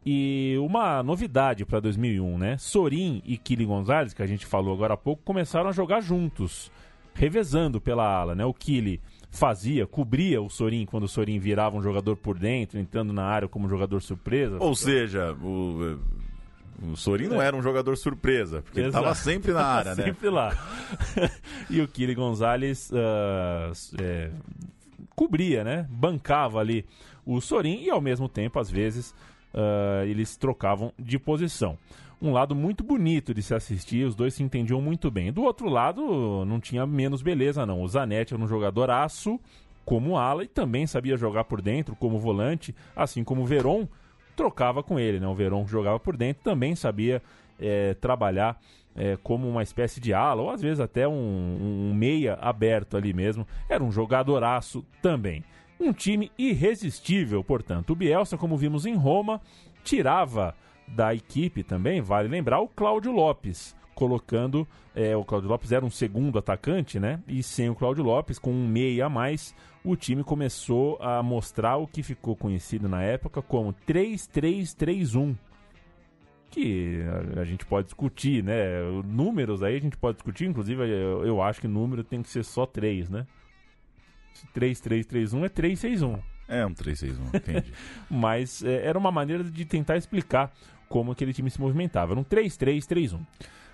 e uma novidade para 2001, né? Sorin e Kili Gonzalez, que a gente falou agora há pouco, começaram a jogar juntos, revezando pela ala, né? O Kili fazia, cobria o Sorin quando o Sorin virava um jogador por dentro, entrando na área como jogador surpresa. Ou seja, o, o Sorin não era um jogador surpresa, porque Exato. ele estava sempre na área, <laughs> né? sempre lá. <laughs> e o Kili Gonzalez uh, é, cobria, né? Bancava ali o Sorin e ao mesmo tempo, às vezes, uh, eles trocavam de posição. Um lado muito bonito de se assistir, os dois se entendiam muito bem. Do outro lado, não tinha menos beleza, não. O Zanetti era um jogador aço, como ala, e também sabia jogar por dentro, como volante, assim como o Veron trocava com ele. Né? O Veron jogava por dentro também sabia é, trabalhar é, como uma espécie de ala, ou às vezes até um, um meia aberto ali mesmo. Era um jogadoraço também. Um time irresistível, portanto. O Bielsa, como vimos em Roma, tirava da equipe também, vale lembrar, o Cláudio Lopes. Colocando, é, o Cláudio Lopes era um segundo atacante, né? E sem o Cláudio Lopes, com um meia a mais, o time começou a mostrar o que ficou conhecido na época como 3-3-3-1 que a, gente pode discutir, né? Números aí a gente pode discutir, inclusive eu, eu acho que número tem que ser só 3, né? 3-3-3-1 é 3-6-1. É um 3-6-1, entendi. <laughs> Mas é, era uma maneira de tentar explicar como aquele time se movimentava. Era um 3-3-3-1.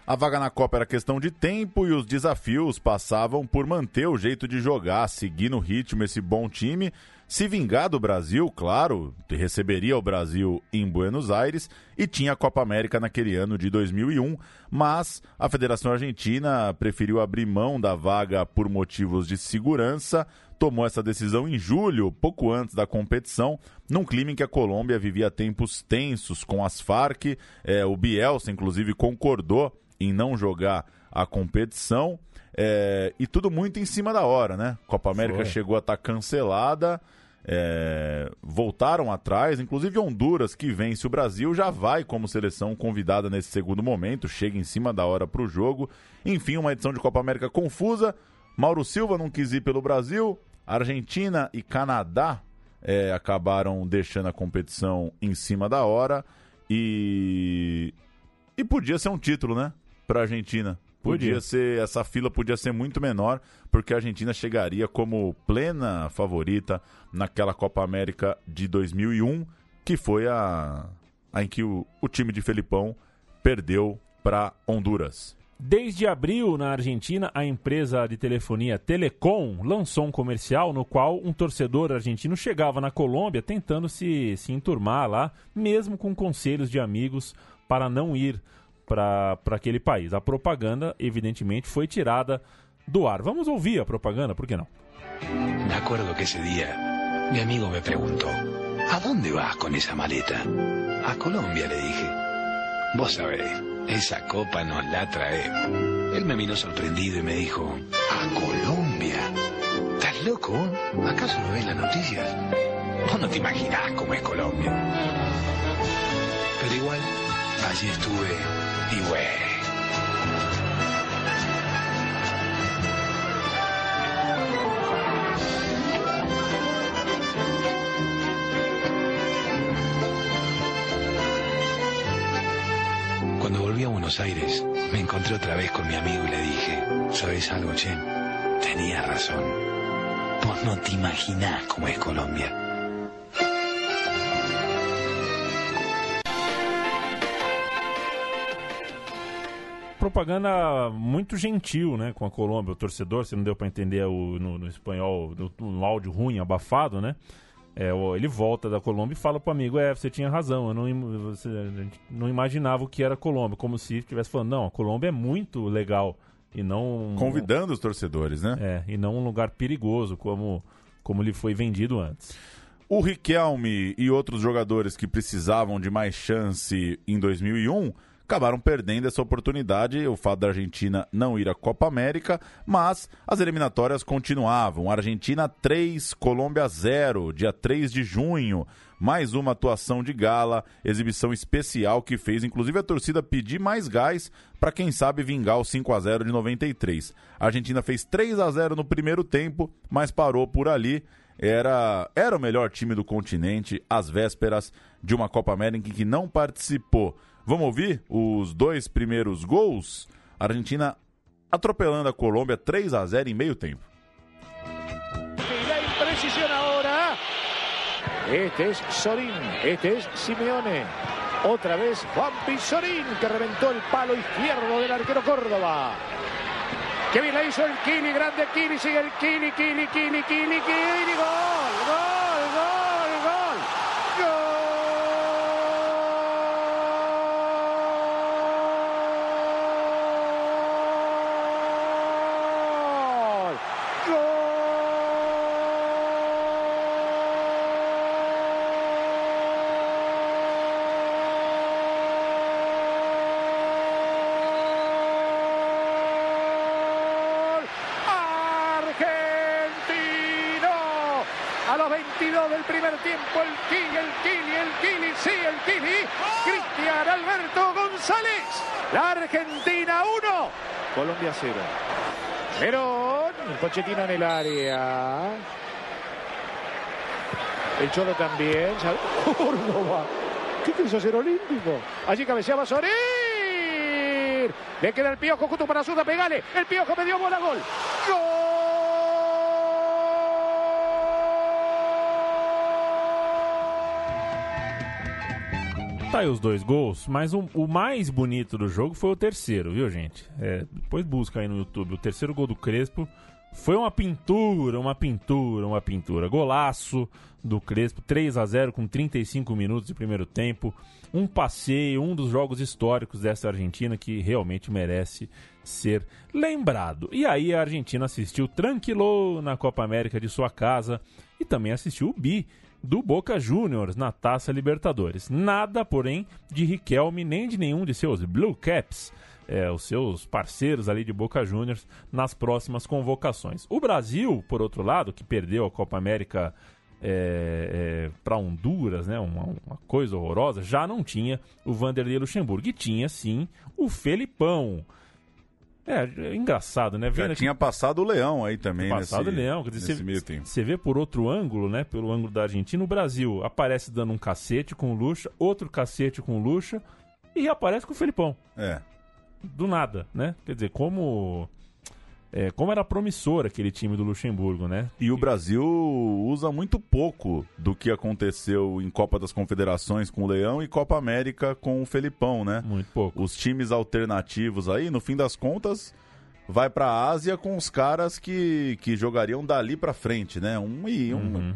A vaga na Copa era questão de tempo e os desafios passavam por manter o jeito de jogar, seguir no ritmo esse bom time, se vingar do Brasil, claro, receberia o Brasil em Buenos Aires e tinha a Copa América naquele ano de 2001, mas a Federação Argentina preferiu abrir mão da vaga por motivos de segurança, tomou essa decisão em julho, pouco antes da competição, num clima em que a Colômbia vivia tempos tensos com as Farc. É, o Bielsa, inclusive, concordou em não jogar a competição. É, e tudo muito em cima da hora, né? Copa América Foi. chegou a estar tá cancelada. É, voltaram atrás, inclusive Honduras, que vence o Brasil, já vai como seleção convidada nesse segundo momento, chega em cima da hora para o jogo. Enfim, uma edição de Copa América confusa. Mauro Silva não quis ir pelo Brasil, Argentina e Canadá é, acabaram deixando a competição em cima da hora e e podia ser um título, né, para a Argentina. Podia. podia ser essa fila podia ser muito menor porque a Argentina chegaria como plena favorita naquela Copa América de 2001 que foi a, a em que o, o time de Felipão perdeu para Honduras. Desde abril, na Argentina, a empresa de telefonia Telecom lançou um comercial no qual um torcedor argentino chegava na Colômbia tentando se, se enturmar lá, mesmo com conselhos de amigos para não ir para aquele país. A propaganda, evidentemente, foi tirada do ar. Vamos ouvir a propaganda, por que não? Me acuerdo que ese día mi amigo me preguntó, ¿a dónde vas con maleta? A Colombia, le dije. Vos sabés. Esa copa nos la traemos. Él me miró sorprendido y me dijo, ¿a Colombia? ¿Estás loco? ¿Acaso no ves las noticias? Vos no te imaginás cómo es Colombia. Pero igual, allí estuve y bueno. a Buenos Aires, me encontré otra vez con mi amigo y le dije, ¿sabes algo, Che? Tenía razón. Vos no te imaginás cómo es Colombia. propaganda muito gentil, né, com a Colômbia, o torcedor, se não deu para entender o, no, no, espanhol, no, no, áudio ruim, abafado, né? É, ele volta da Colômbia e fala pro amigo, é, você tinha razão, eu não, você- a gente não imaginava o que era Colômbia, como se estivesse falando, não, a Colômbia é muito legal e não... Convidando os torcedores, né? É, e não um lugar perigoso como, como ele foi vendido antes. O Riquelme e outros jogadores que precisavam de mais chance em 2001 acabaram perdendo essa oportunidade, o fato da Argentina não ir à Copa América, mas as eliminatórias continuavam. Argentina 3, Colômbia 0, dia 3 de junho. Mais uma atuação de gala, exibição especial que fez inclusive a torcida pedir mais gás para quem sabe vingar o 5 a 0 de 93. A Argentina fez 3 a 0 no primeiro tempo, mas parou por ali era, era o melhor time do continente às vésperas de uma Copa América em que não participou. Vamos ouvir os dois primeiros gols? A Argentina atropelando a Colômbia 3 a 0 em meio tempo. Este es Sorín, este es Simeone. Otra vez Juanpi Sorín que reventó el palo izquierdo del arquero Córdoba. Que bien la hizo el Kili, grande Kili, sigue el Kili, Kili, Kili, Kili, Kili, gol, gol, A los 22 del primer tiempo, el Kili, el Kili, el Kili, sí, el Kili. Cristian Alberto González. La Argentina 1. Colombia 0. Verón, Pochettino en el área. El Cholo también. Córdoba. <laughs> ¿Qué quiso hacer Olímpico? Allí cabeceaba Sorín. Le queda el piojo justo para Suda, pegale. El piojo me dio bola gol. Tá aí os dois gols, mas o, o mais bonito do jogo foi o terceiro, viu, gente? É, depois busca aí no YouTube. O terceiro gol do Crespo foi uma pintura, uma pintura, uma pintura. Golaço do Crespo, 3 a 0 com 35 minutos de primeiro tempo. Um passeio, um dos jogos históricos dessa Argentina que realmente merece ser lembrado. E aí a Argentina assistiu tranquilo na Copa América de sua casa e também assistiu o Bi do Boca Juniors na Taça Libertadores. Nada, porém, de Riquelme nem de nenhum de seus Blue Caps, é, os seus parceiros ali de Boca Juniors, nas próximas convocações. O Brasil, por outro lado, que perdeu a Copa América para Honduras, né, uma, uma coisa horrorosa, já não tinha o Vanderlei Luxemburgo. E tinha, sim, o Felipão. É, é engraçado, né? Já Vendo aqui- tinha passado o Leão aí também passado nesse, Leão. Quer dizer, nesse meio você, você vê por outro ângulo, né? Pelo ângulo da Argentina, o Brasil aparece dando um cacete com o Lucha, outro cacete com o Lucha e aparece com o Felipão. É. Do nada, né? Quer dizer, como. É, como era promissor aquele time do Luxemburgo, né? E o Brasil usa muito pouco do que aconteceu em Copa das Confederações com o Leão e Copa América com o Felipão, né? Muito pouco. Os times alternativos aí, no fim das contas, vai pra Ásia com os caras que, que jogariam dali pra frente, né? Um e um. Uhum.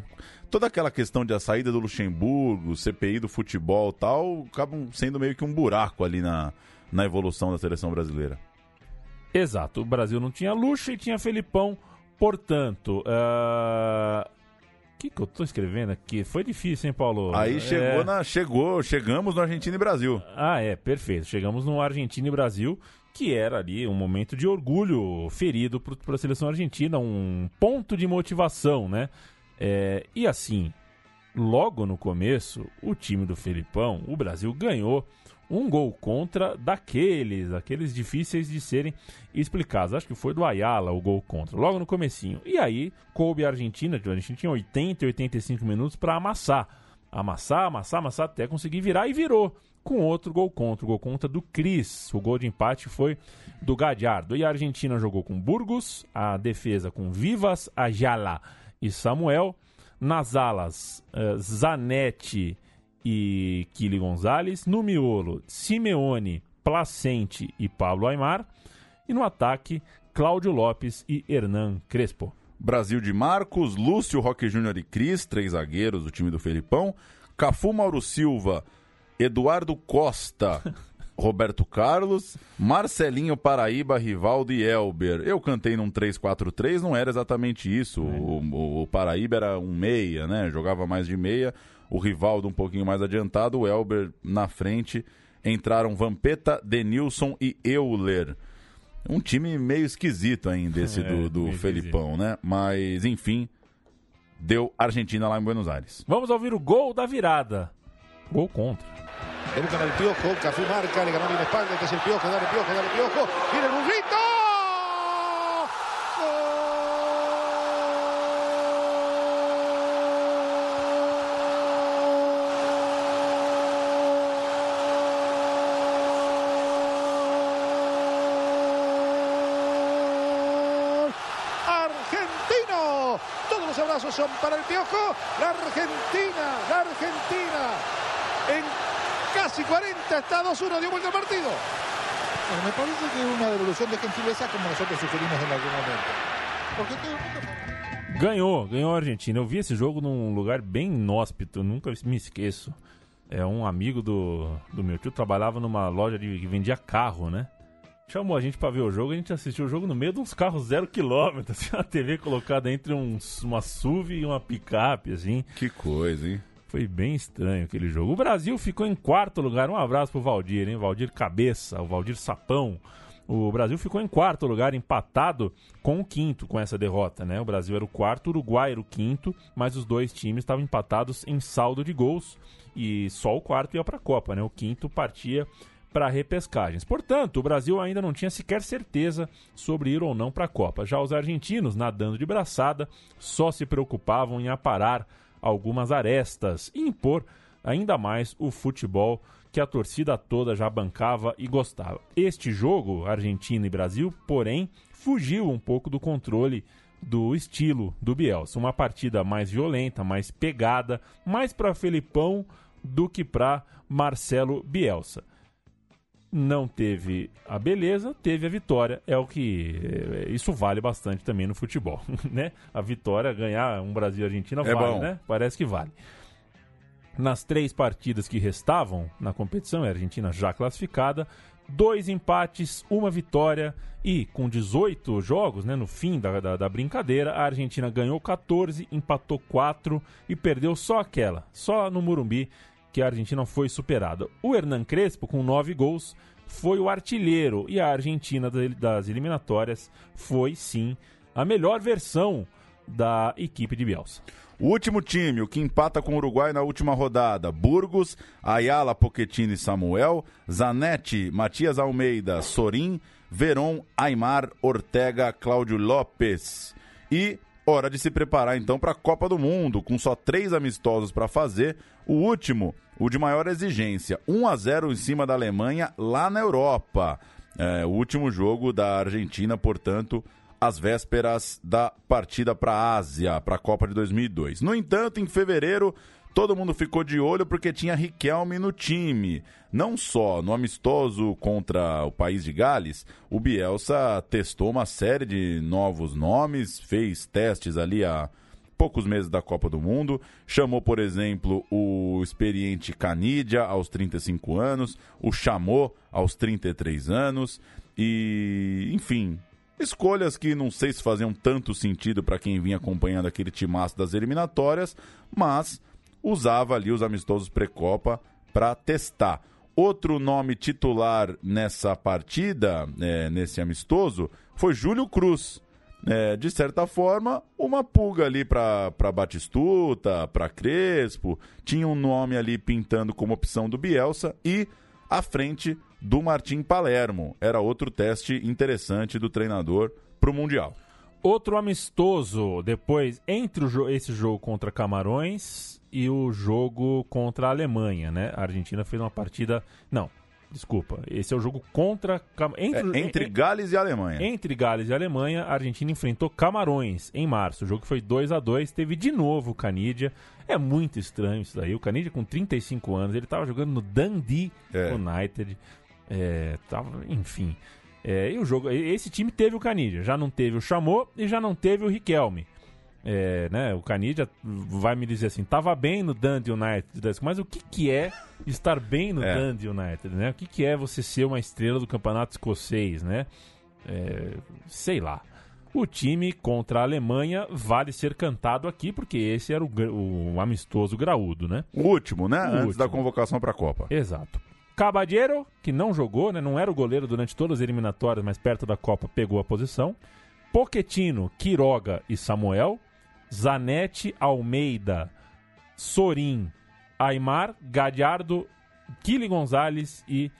Toda aquela questão de a saída do Luxemburgo, CPI do futebol e tal, acabam sendo meio que um buraco ali na, na evolução da seleção brasileira. Exato. O Brasil não tinha Lucha e tinha Felipão. Portanto, ah, o que, que eu tô escrevendo aqui? Foi difícil, hein, Paulo? Aí chegou É. na. Chegou, chegamos no Argentina e Brasil. Ah, é, perfeito. Chegamos no Argentina e Brasil, que era ali um momento de orgulho ferido para a seleção argentina, um ponto de motivação, né? É, e assim, logo no começo, o time do Felipão, o Brasil ganhou um gol contra daqueles, aqueles difíceis de serem explicados. Acho que foi do Ayala o gol contra, logo no comecinho. E aí, coube a Argentina, a Argentina tinha 80 e 85 minutos para amassar. Amassar, amassar, amassar, até conseguir virar e virou. Com outro gol contra, o gol contra do Cris. O gol de empate foi do Gadiardo. E a Argentina jogou com Burgos, a defesa com Vivas, Ayala e Samuel. Nas alas, eh, Zanetti e Kili Gonzalez. No miolo, Simeone, Placente e Pablo Aymar. E no ataque, Cláudio Lopes e Hernan Crespo. Brasil de Marcos, Lúcio, Roque Júnior e Cris, três zagueiros do time do Felipão. Cafu, Mauro Silva, Eduardo Costa, <laughs> Roberto Carlos, Marcelinho Paraíba, Rivaldo e Elber. Eu cantei num 3-4-3, não era exatamente isso. O, o- o Paraíba era um meia, né? Jogava mais de meia. O Rivaldo um pouquinho mais adiantado, o Elber na frente. Entraram Vampeta, Denilson e Euler. Um time meio esquisito ainda esse <laughs> É, do, do Felipão, né? Mas, enfim, deu Argentina lá em Buenos Aires. Vamos ouvir o gol da virada. Gol contra. Viene con el piojo, Cafú marca, le ganó bien la espalda, este es el piojo, dale piojo, dale piojo, viene el burrito. ¡Gol! Argentino. Todos son para el piojo. La Argentina, la Argentina. En casi 40 está 2-1, dio vuelta el partido. Bueno, me parece que es una devolución de gentileza como nosotros sugerimos en algún momento. Porque todo el mundo... Ganhou, ganhou a Argentina. Eu vi esse jogo num lugar bem inóspito, nunca me esqueço. É um amigo do, do meu tio trabalhava numa loja de, que vendia carro, né? Chamou a gente pra ver o jogo, a gente assistiu o jogo no meio de uns carros zero quilômetro, <laughs> assim, uma TV colocada entre um, uma SUV e uma picape, assim. Que coisa, hein? Foi bem estranho aquele jogo. O Brasil ficou em quarto lugar. Um abraço pro Valdir, hein? Valdir Cabeça, o Valdir Sapão. O Brasil ficou em quarto lugar, empatado com o quinto com essa derrota, né? O Brasil era o quarto, o Uruguai era o quinto, mas os dois times estavam empatados em saldo de gols e só o quarto ia para a Copa, né? O quinto partia para repescagens. Portanto, o Brasil ainda não tinha sequer certeza sobre ir ou não para a Copa. Já os argentinos, nadando de braçada, só se preocupavam em aparar algumas arestas e impor ainda mais o futebol que a torcida toda já bancava e gostava. Este jogo, Argentina e Brasil, porém, fugiu um pouco do controle do estilo do Bielsa. Uma partida mais violenta, mais pegada, mais para Felipão do que para Marcelo Bielsa. Não teve a beleza, teve a vitória. É o que. é, Isso vale bastante também no futebol, <laughs> né? A vitória, ganhar um Brasil e Argentina É vale, bom. né? Parece que vale. Nas três partidas que restavam na competição, a Argentina já classificada, dois empates, uma vitória e com 18 jogos, né, no fim da, da, da brincadeira, a Argentina ganhou 14, empatou 4 e perdeu só aquela, só no Murumbi, que a Argentina foi superada. O Hernan Crespo, com 9 gols, foi o artilheiro e a Argentina da- das eliminatórias foi sim a melhor versão da equipe de Bielsa. O último time, o que empata com o Uruguai na última rodada: Burgos, Ayala, Pochettino e Samuel, Zanetti, Matias Almeida, Sorin, Veron, Aymar, Ortega, Cláudio Lopes. E hora de se preparar então para a Copa do Mundo, com só três amistosos para fazer. O último, o de maior exigência: 1 a 0 em cima da Alemanha lá na Europa. É, o último jogo da Argentina, portanto, às vésperas da partida para a Ásia, para a Copa de 2002. No entanto, em fevereiro, todo mundo ficou de olho porque tinha Riquelme no time. Não só no amistoso contra o país de Gales, o Bielsa testou uma série de novos nomes, fez testes ali a poucos meses da Copa do Mundo. Chamou, por exemplo, o experiente Canidia aos 35 anos, o chamou aos 33 anos e, enfim, escolhas que não sei se faziam tanto sentido para quem vinha acompanhando aquele timaço das eliminatórias, mas usava ali os amistosos pré-copa para testar. Outro nome titular nessa partida, é, nesse amistoso, foi Júlio Cruz. É, de certa forma, uma pulga ali para Batistuta, para Crespo. Tinha um nome ali pintando como opção do Bielsa e à frente do Martim Palermo. Era outro teste interessante do treinador para o Mundial. Outro amistoso depois entre jo- esse jogo contra Camarões e o jogo contra a Alemanha, né? A Argentina fez uma partida. Não, desculpa. Esse é o jogo contra. Entre, É, entre Gales e Alemanha. Entre Gales e Alemanha, a Argentina enfrentou Camarões em março. O jogo foi 2 a 2 Teve de novo o Canidia. É muito estranho isso daí. O Canidia, com 35 anos, ele estava jogando no Dundee É. United. É, tava, enfim. É, e o jogo, esse time teve o Canidia, já não teve o Chamou e já não teve o Riquelme. É, né, o Canidia vai me dizer assim, tava bem no Dundee United, mas o que, que é estar bem no É. Dundee United, né? O que, que é você ser uma estrela do campeonato escocês, né? É, sei lá. O time contra a Alemanha vale ser cantado aqui, porque esse era o, o amistoso graúdo, né? O último, né? O Antes último. da convocação para a Copa. Exato. Caballero, que não jogou, né? Não era o goleiro durante todas as eliminatórias, mas perto da Copa pegou a posição. Poquetino, Quiroga e Samuel. Zanetti, Almeida, Sorin, Aymar, Gadiardo, Kili Gonzalez e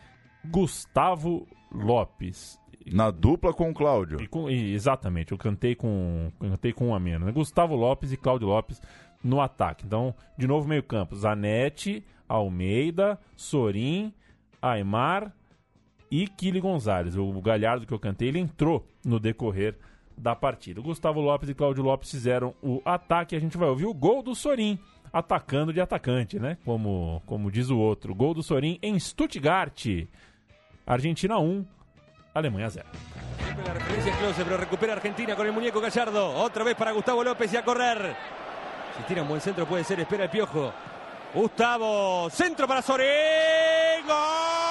Gustavo Lopes. Na dupla com o Cláudio. E com- e- exatamente, eu cantei com, cantei com um a menos. né? Gustavo Lopes e Cláudio Lopes no ataque. Então, de novo, meio campo. Zanetti, Almeida, Sorin, Aymar e Kili Gonzalez. O Galhardo que eu cantei, ele entrou no decorrer da partida. Gustavo Lopes e Cláudio Lopes fizeram o ataque. A gente vai ouvir o gol do Sorin, atacando de atacante, né? Como, como diz o outro. Gol do Sorin em Stuttgart. Argentina 1, Alemanha 0. La referencia es Klose, pero recupera Argentina con el muñeco Gallardo. Otra vez para Gustavo López y a correr. Si tira un buen centro puede ser, espera el piojo. Gustavo, centro para Sorín. ¡Gol!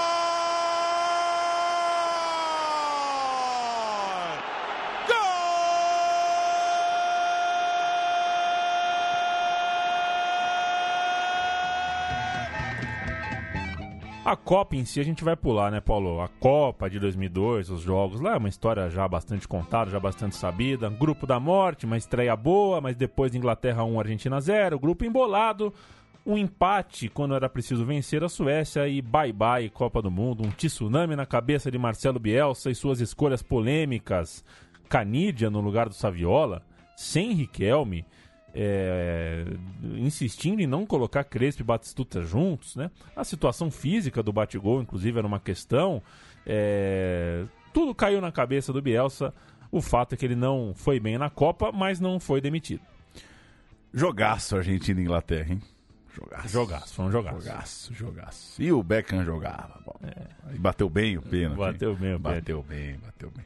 A Copa em si a gente vai pular, né, Paulo? A Copa de 2002, os jogos lá, é uma história já bastante contada, já bastante sabida. Grupo da morte, uma estreia boa, mas depois Inglaterra 1, Argentina 0. Grupo embolado, um empate quando era preciso vencer a Suécia e bye-bye Copa do Mundo. Um tsunami na cabeça de Marcelo Bielsa e suas escolhas polêmicas. Canidia no lugar do Saviola, sem Riquelme é, insistindo em não colocar Crespo e Batistuta juntos, né? A situação física do Batigol, inclusive, era uma questão. É, tudo caiu na cabeça do Bielsa. O fato é que ele não foi bem na Copa, mas não foi demitido. Jogaço Argentina e Inglaterra, hein? Jogaço. Jogaço, foi um jogaço. Jogaço, jogaço. E o Beckham jogava. Bom, Aí bateu bem o pênalti. É. Bateu bem o Bateu bem, bateu bem.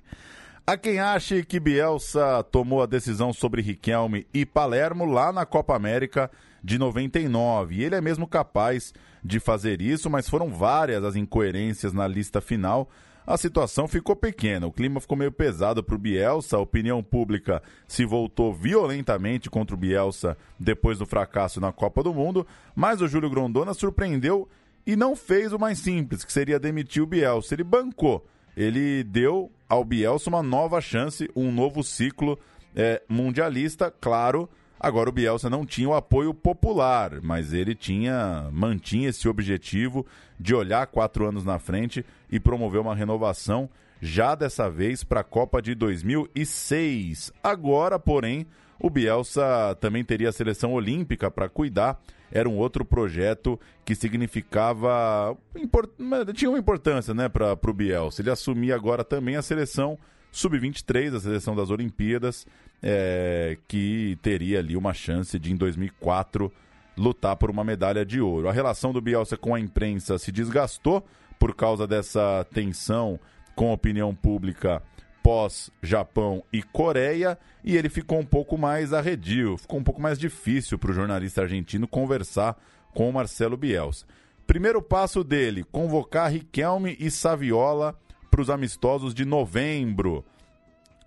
Há quem ache que Bielsa tomou a decisão sobre Riquelme e Palermo lá na Copa América de 99. E ele é mesmo capaz de fazer isso, mas foram várias as incoerências na lista final. A situação ficou pequena, o clima ficou meio pesado para o Bielsa, a opinião pública se voltou violentamente contra o Bielsa depois do fracasso na Copa do Mundo, mas o Júlio Grondona surpreendeu e não fez o mais simples, que seria demitir o Bielsa. Ele bancou ele deu ao Bielsa uma nova chance, um novo ciclo é, mundialista, claro. Agora o Bielsa não tinha o apoio popular, mas ele tinha mantinha esse objetivo de olhar quatro anos na frente e promover uma renovação já dessa vez para a Copa de 2006. Agora, porém, o Bielsa também teria a seleção olímpica para cuidar. Era um outro projeto que significava. import- tinha uma importância né, para o Bielsa. Ele assumia agora também a seleção sub-23, a seleção das Olimpíadas, é, que teria ali uma chance de, em 2004, lutar por uma medalha de ouro. A relação do Bielsa com a imprensa se desgastou por causa dessa tensão com a opinião pública pós-Japão e Coreia, e ele ficou um pouco mais arredio, ficou um pouco mais difícil para o jornalista argentino conversar com o Marcelo Bielsa. Primeiro passo dele, convocar Riquelme e Saviola para os amistosos de novembro.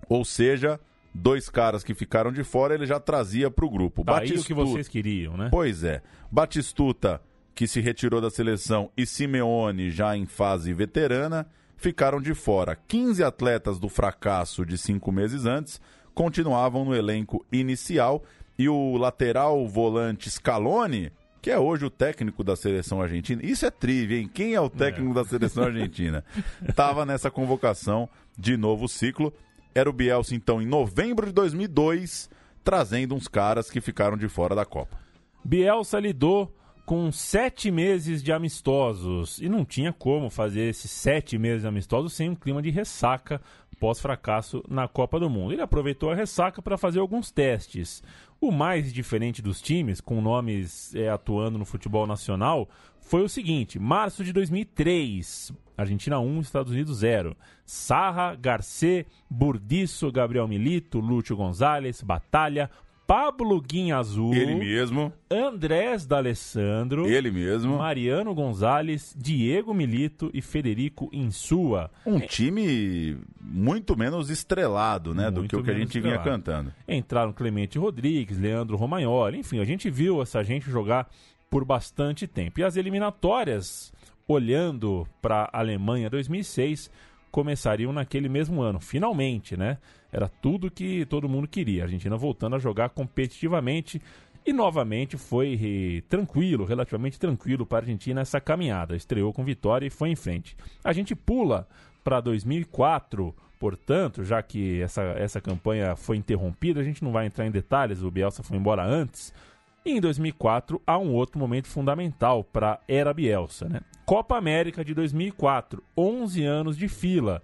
Ou seja, dois caras que ficaram de fora, ele já trazia para o grupo. Tá aí o que vocês queriam, né? Pois é. Batistuta, que se retirou da seleção, e Simeone, já em fase veterana, ficaram de fora. 15 atletas do fracasso de cinco meses antes continuavam no elenco inicial e o lateral volante Scaloni, que é hoje o técnico da seleção argentina, isso é trivia, hein? Quem é o técnico da seleção argentina? <laughs> Estava nessa convocação de novo ciclo. Era o Bielsa, então, em novembro de 2002, trazendo uns caras que ficaram de fora da Copa. Bielsa lidou com sete meses de amistosos e não tinha como fazer esses sete meses de amistosos sem um clima de ressaca pós-fracasso na Copa do Mundo. Ele aproveitou a ressaca para fazer alguns testes. O mais diferente dos times, com nomes é, atuando no futebol nacional, foi o seguinte: março de 2003, Argentina 1, Estados Unidos 0. Sarra, Garcê, Burdiço, Gabriel Milito, Lúcio Gonzalez, Batalha, Pablo Guinhazul, Ele mesmo. Andrés D'Alessandro, Ele mesmo. Mariano Gonzalez, Diego Milito e Federico Insua. Um time muito menos estrelado, né, do Muito que o que a gente vinha estrelado. cantando. Entraram Clemente Rodrigues, Leandro Romagnoli, enfim, a gente viu essa gente jogar por bastante tempo. E as eliminatórias, olhando para a Alemanha 2006, começariam naquele mesmo ano, finalmente, né? Era tudo que todo mundo queria. A Argentina voltando a jogar competitivamente e novamente foi tranquilo, relativamente tranquilo para a Argentina essa caminhada. Estreou com vitória e foi em frente. A gente pula para 2004, portanto, já que essa, essa campanha foi interrompida, a gente não vai entrar em detalhes, o Bielsa foi embora antes. E em 2004 há um outro momento fundamental para era Bielsa, né? Copa América de 2004, 11 anos de fila,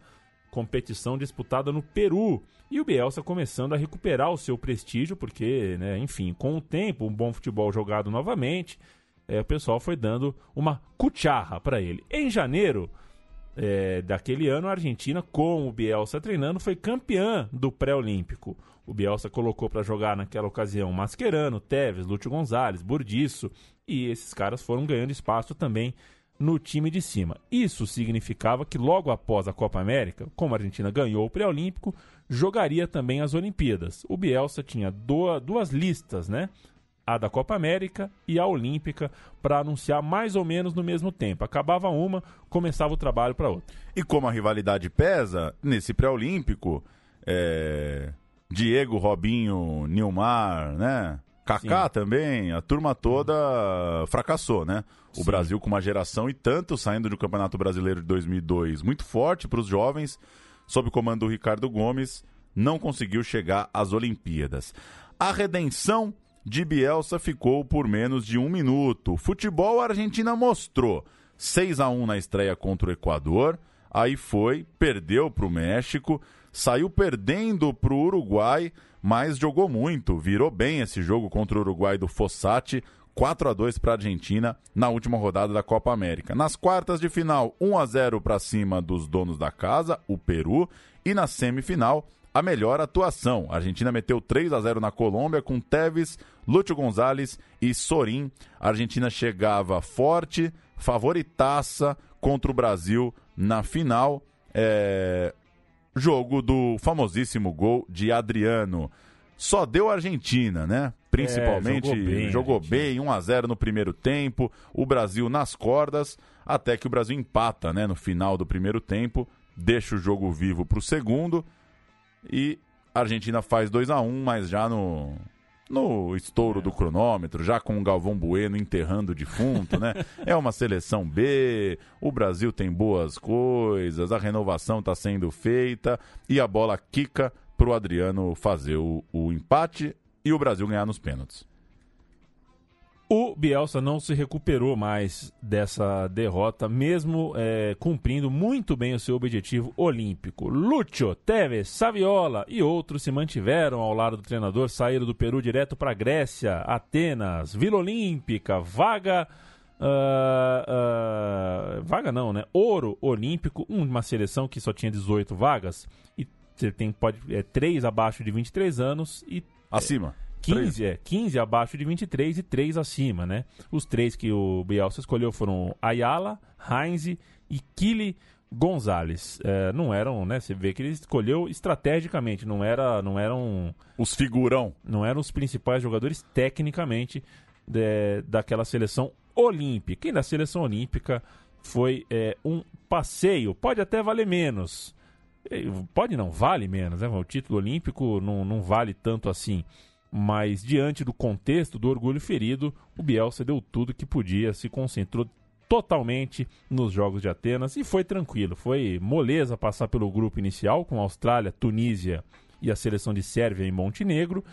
competição disputada no Peru e o Bielsa começando a recuperar o seu prestígio, porque, né, enfim, com o tempo, um bom futebol jogado novamente, é, o pessoal foi dando uma cucharra para ele. Em janeiro é, daquele ano, a Argentina, com o Bielsa treinando, foi campeã do pré-olímpico. O Bielsa colocou para jogar naquela ocasião Mascherano, Tevez, Lúcio Gonzalez, Burdiço, e esses caras foram ganhando espaço também no time de cima. Isso significava que logo após a Copa América, como a Argentina ganhou o pré-olímpico, jogaria também as Olimpíadas. O Bielsa tinha duas listas, né? A da Copa América e a Olímpica para anunciar mais ou menos no mesmo tempo. Acabava uma, começava o trabalho para outra. E como a rivalidade pesa, nesse pré-olímpico, é, Diego, Robinho, Nilmar, né? Kaká Sim. também, a turma toda fracassou, né? O Brasil com uma geração e tanto saindo do Campeonato Brasileiro de 2002 muito forte para os jovens, sob o comando do Ricardo Gomes, não conseguiu chegar às Olimpíadas. A redenção de Bielsa ficou por menos de um minuto. O futebol a Argentina mostrou 6 a 1 na estreia contra o Equador, aí foi, perdeu para o México, saiu perdendo para o Uruguai, mas jogou muito, virou bem esse jogo contra o Uruguai do Fossati, 4 a 2 para a Argentina na última rodada da Copa América. Nas quartas de final, 1 a 0 para cima dos donos da casa, o Peru, e na semifinal, a melhor atuação. A Argentina meteu 3 a 0 na Colômbia com Tevez, Lúcio Gonzalez e Sorin. A Argentina chegava forte, favoritaça contra o Brasil na final. É, Jogo do famosíssimo gol de Adriano. Só deu a Argentina, né? Principalmente É, jogou bem, jogou bem, 1 a 0 no primeiro tempo, o Brasil nas cordas, até que o Brasil empata, né, no final do primeiro tempo, deixa o jogo vivo para o segundo e a Argentina faz 2 a 1, mas já no no estouro do cronômetro, já com o Galvão Bueno enterrando o defunto, né? É uma seleção B, o Brasil tem boas coisas, a renovação está sendo feita e a bola quica pro Adriano fazer o, o empate e o Brasil ganhar nos pênaltis. O Bielsa não se recuperou mais dessa derrota, mesmo é, cumprindo muito bem o seu objetivo olímpico. Lúcio, Tevez, Saviola e outros se mantiveram ao lado do treinador, saíram do Peru direto para Grécia, Atenas, Vila Olímpica, vaga. ah, ah, vaga não, né? Ouro olímpico, uma seleção que só tinha 18 vagas e você tem pode é, três abaixo de 23 anos e Acima. 15, é, 15 abaixo de 23 e 3 acima, né? Os três que o Bielsa escolheu foram Ayala, Heinz e Kili Gonzalez. É, não eram, né? Você vê que ele escolheu estrategicamente, não era, não eram os figurão, não eram os principais jogadores tecnicamente de- daquela seleção olímpica. E na seleção olímpica foi é, um passeio, pode até valer menos. Pode não, vale menos, né? O título olímpico não, não vale tanto assim. Mas diante do contexto do orgulho ferido, o Bielsa deu tudo que podia, se concentrou totalmente nos Jogos de Atenas e foi tranquilo. Foi moleza passar pelo grupo inicial com Austrália, Tunísia e a seleção de Sérvia e Montenegro.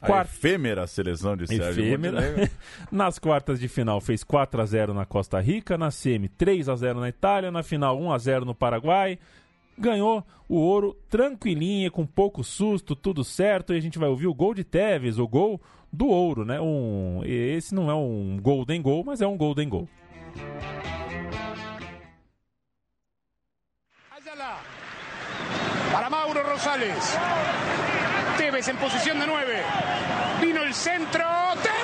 A efêmera seleção de Sérvio Efêmera. Montenegro. <laughs> Nas quartas de final fez 4 a 0 na Costa Rica, na semi 3 a 0 na Itália, na final 1 a 0 no Paraguai. Ganhou o ouro tranquilinha, com pouco susto, tudo certo. E a gente vai ouvir o gol de Tevez, o gol do ouro, né? Um, esse não é um golden goal, mas é um golden goal. Para Mauro Rosales. Tevez en posición de 9. Vino el centro. ¡Tevez!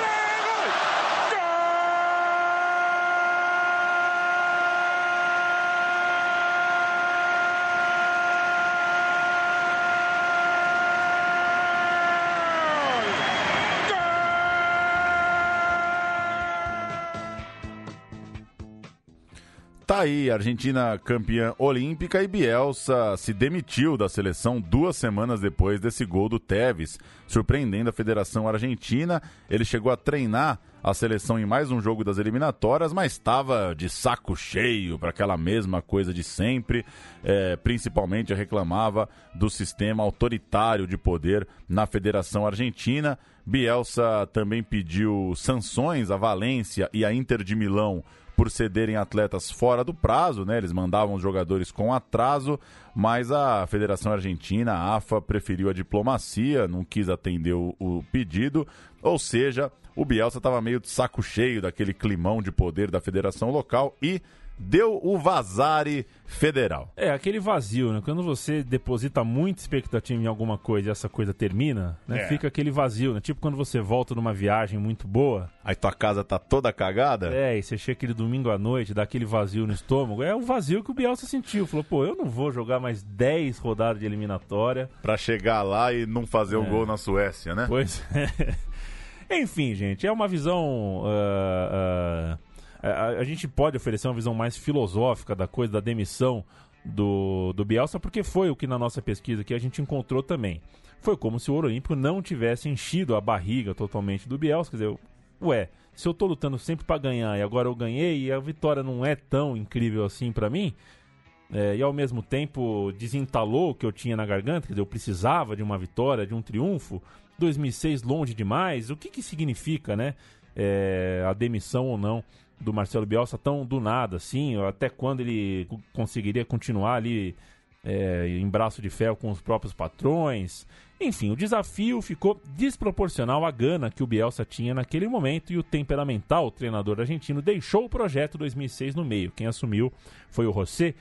Tá aí, Argentina campeã olímpica e Bielsa se demitiu da seleção duas semanas depois desse gol do Tevez, surpreendendo a Federação Argentina. Ele chegou a treinar a seleção em mais um jogo das eliminatórias, mas estava de saco cheio para aquela mesma coisa de sempre. É, principalmente reclamava do sistema autoritário de poder na Federação Argentina. Bielsa também pediu sanções à Valência e à Inter de Milão por cederem atletas fora do prazo, né? Eles mandavam os jogadores com atraso, mas a Federação Argentina, a AFA, preferiu a diplomacia, não quis atender o, o pedido, ou seja, o Bielsa estava meio de saco cheio daquele climão de poder da federação local e deu o vazare federal. É, aquele vazio, né? Quando você deposita muita expectativa em alguma coisa e essa coisa termina, né? É. Fica aquele vazio, né? Tipo quando você volta numa viagem muito boa. Aí tua casa tá toda cagada? É, e você chega aquele domingo à noite, dá aquele vazio no estômago. É o vazio que o Bielsa sentiu. Falou, pô, eu não vou jogar mais 10 rodadas de eliminatória. Pra chegar lá e não fazer um É. gol na Suécia, né? Pois <laughs> é. Enfim, gente, é uma visão. ah, ah, a, a gente pode oferecer uma visão mais filosófica da coisa da demissão do, do Bielsa, porque foi o que na nossa pesquisa que a gente encontrou também. Foi como se o Ouro Olímpico não tivesse enchido a barriga totalmente do Bielsa. Quer dizer, ué, se eu tô lutando sempre para ganhar e agora eu ganhei e a vitória não é tão incrível assim para mim, é, e ao mesmo tempo desentalou o que eu tinha na garganta, quer dizer, eu precisava de uma vitória, de um triunfo. 2006 longe demais. O que que significa, né? é, a demissão ou não do Marcelo Bielsa tão do nada, assim? Até quando ele co- conseguiria continuar ali é, em braço de ferro com os próprios patrões? Enfim, o desafio ficou desproporcional à gana que o Bielsa tinha naquele momento e o temperamental treinador argentino deixou o projeto 2006 no meio. Quem assumiu foi o José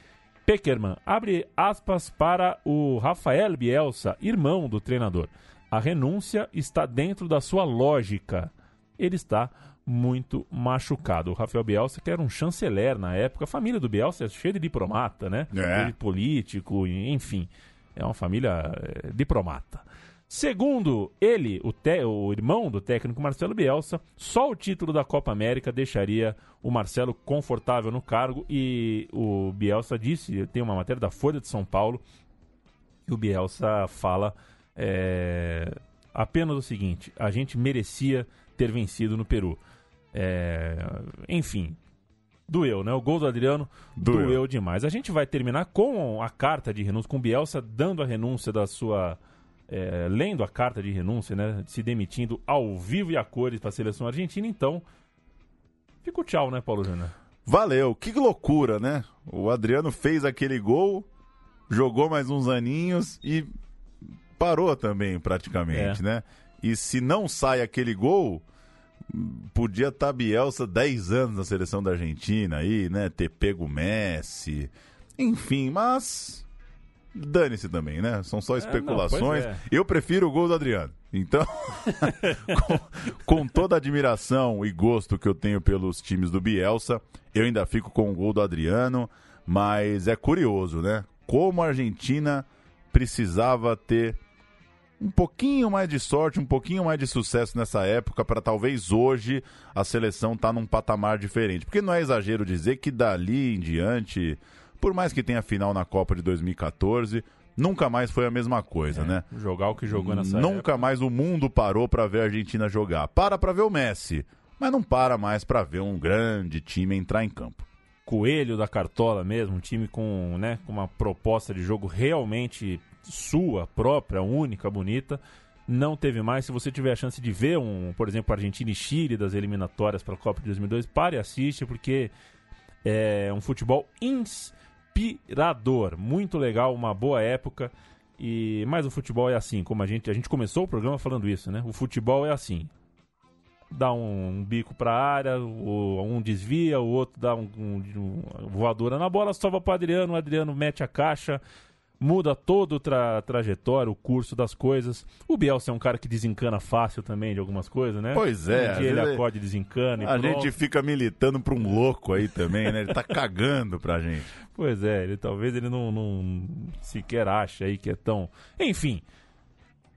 Peckerman. Abre aspas para o Rafael Bielsa, irmão do treinador. A renúncia está dentro da sua lógica. Ele está muito machucado. O Rafael Bielsa, que era um chanceler na época, a família do Bielsa é cheia de diplomata, né? É. De político, enfim. É uma família eh, diplomata. Segundo ele, o, te- o irmão do técnico Marcelo Bielsa, só o título da Copa América deixaria o Marcelo confortável no cargo e o Bielsa disse, tem uma matéria da Folha de São Paulo, e o Bielsa fala é, apenas o seguinte: a gente merecia ter vencido no Peru. É, enfim, doeu, né? O gol do Adriano Doeu. doeu. demais. A gente vai terminar com a carta de renúncia, com o Bielsa dando a renúncia da sua. é, lendo a carta de renúncia, né? Se demitindo ao vivo e a cores para a seleção argentina. Então, fica o tchau, né, Paulo Júnior? Valeu, que loucura, né? O Adriano fez aquele gol, jogou mais uns aninhos e parou também, praticamente, É. né? E se não sai aquele gol, podia estar Bielsa 10 anos na seleção da Argentina aí, né? Ter pego Messi, enfim, mas dane-se também, né? São só especulações. pois é. Eu prefiro o gol do Adriano. Então, <laughs> com, com toda a admiração e gosto que eu tenho pelos times do Bielsa, eu ainda fico com o gol do Adriano, mas é curioso, né? Como a Argentina precisava ter um pouquinho mais de sorte, um pouquinho mais de sucesso nessa época para talvez hoje a seleção tá num patamar diferente. Porque não é exagero dizer que dali em diante, por mais que tenha final na Copa de 2014, nunca mais foi a mesma coisa, né? Jogar o que jogou nessa Nunca época. mais o mundo parou para ver a Argentina jogar. Para para ver o Messi, mas não para mais para ver um grande time entrar em campo. coelho da cartola mesmo, um time com, né, com uma proposta de jogo realmente sua, própria, única, bonita. Não teve mais. Se você tiver a chance de ver um, por exemplo, Argentina e Chile das eliminatórias para a Copa de 2002, pare e assiste, porque é um futebol inspirador. Muito legal, uma boa época. E mas o futebol é assim, como a gente a gente começou o programa falando isso, né? O futebol é assim. Dá um, um bico pra área, o, um desvia, o outro dá um, um, um voadora na bola, sobra pro Adriano, o Adriano mete a caixa, muda todo o tra trajetório, o curso das coisas. O Bielsa é um cara que desencana fácil também de algumas coisas, né? Pois é, Um ele vezes acorda e desencana e A pronto. gente fica militando pra um louco aí também, né? Ele tá cagando pra gente. <laughs> Pois é, ele talvez ele não, não sequer ache aí que é tão. Enfim.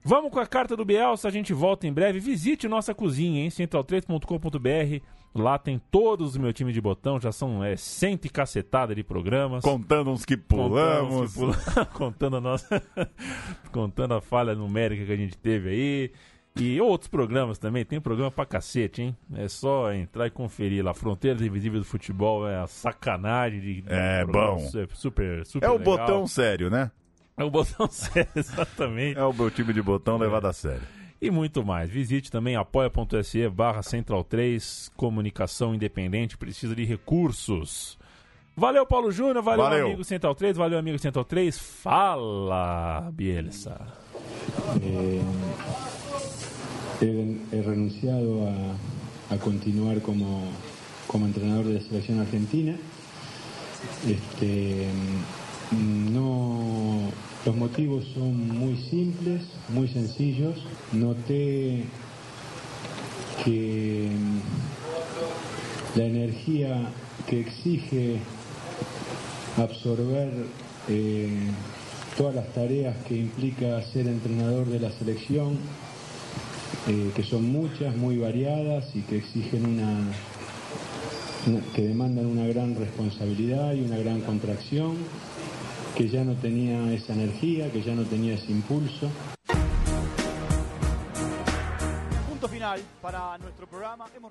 Vamos com a carta do Bielsa, a gente volta em breve. Visite nossa cozinha, hein? central3.com.br. Lá tem todos os meu time de botão, já são é, cento e cacetada de programas. Contando uns que pulamos. Contando, uns que pula- contando a nossa. <laughs> contando a falha numérica que a gente teve aí. E outros programas também, tem programa pra cacete, hein? É só entrar e conferir lá. Fronteiras Invisíveis do Futebol é a sacanagem de. É bom. Super, super, super É o legal. botão sério, né? É o botão <laughs> sério, exatamente. É o meu time de botão levado a sério. E muito mais. Visite também apoia.se barra Central 3, comunicação independente, precisa de recursos. Valeu, Paulo Júnior, valeu, Valeu. amigo Central 3, valeu, amigo Central 3. Fala, Bielsa. Eh, he, he renunciado a, a continuar como, como entrenador de la selección argentina. Este, no, los motivos son muy simples, muy sencillos. Noté que mm, la energía que exige absorber eh, todas las tareas que implica ser entrenador de la selección, eh, que son muchas, muy variadas y que exigen una- que demandan una gran responsabilidad y una gran contracción, que ya no tenía esa energía, que ya no tenía ese impulso. Punto final para nuestro programa. Hemos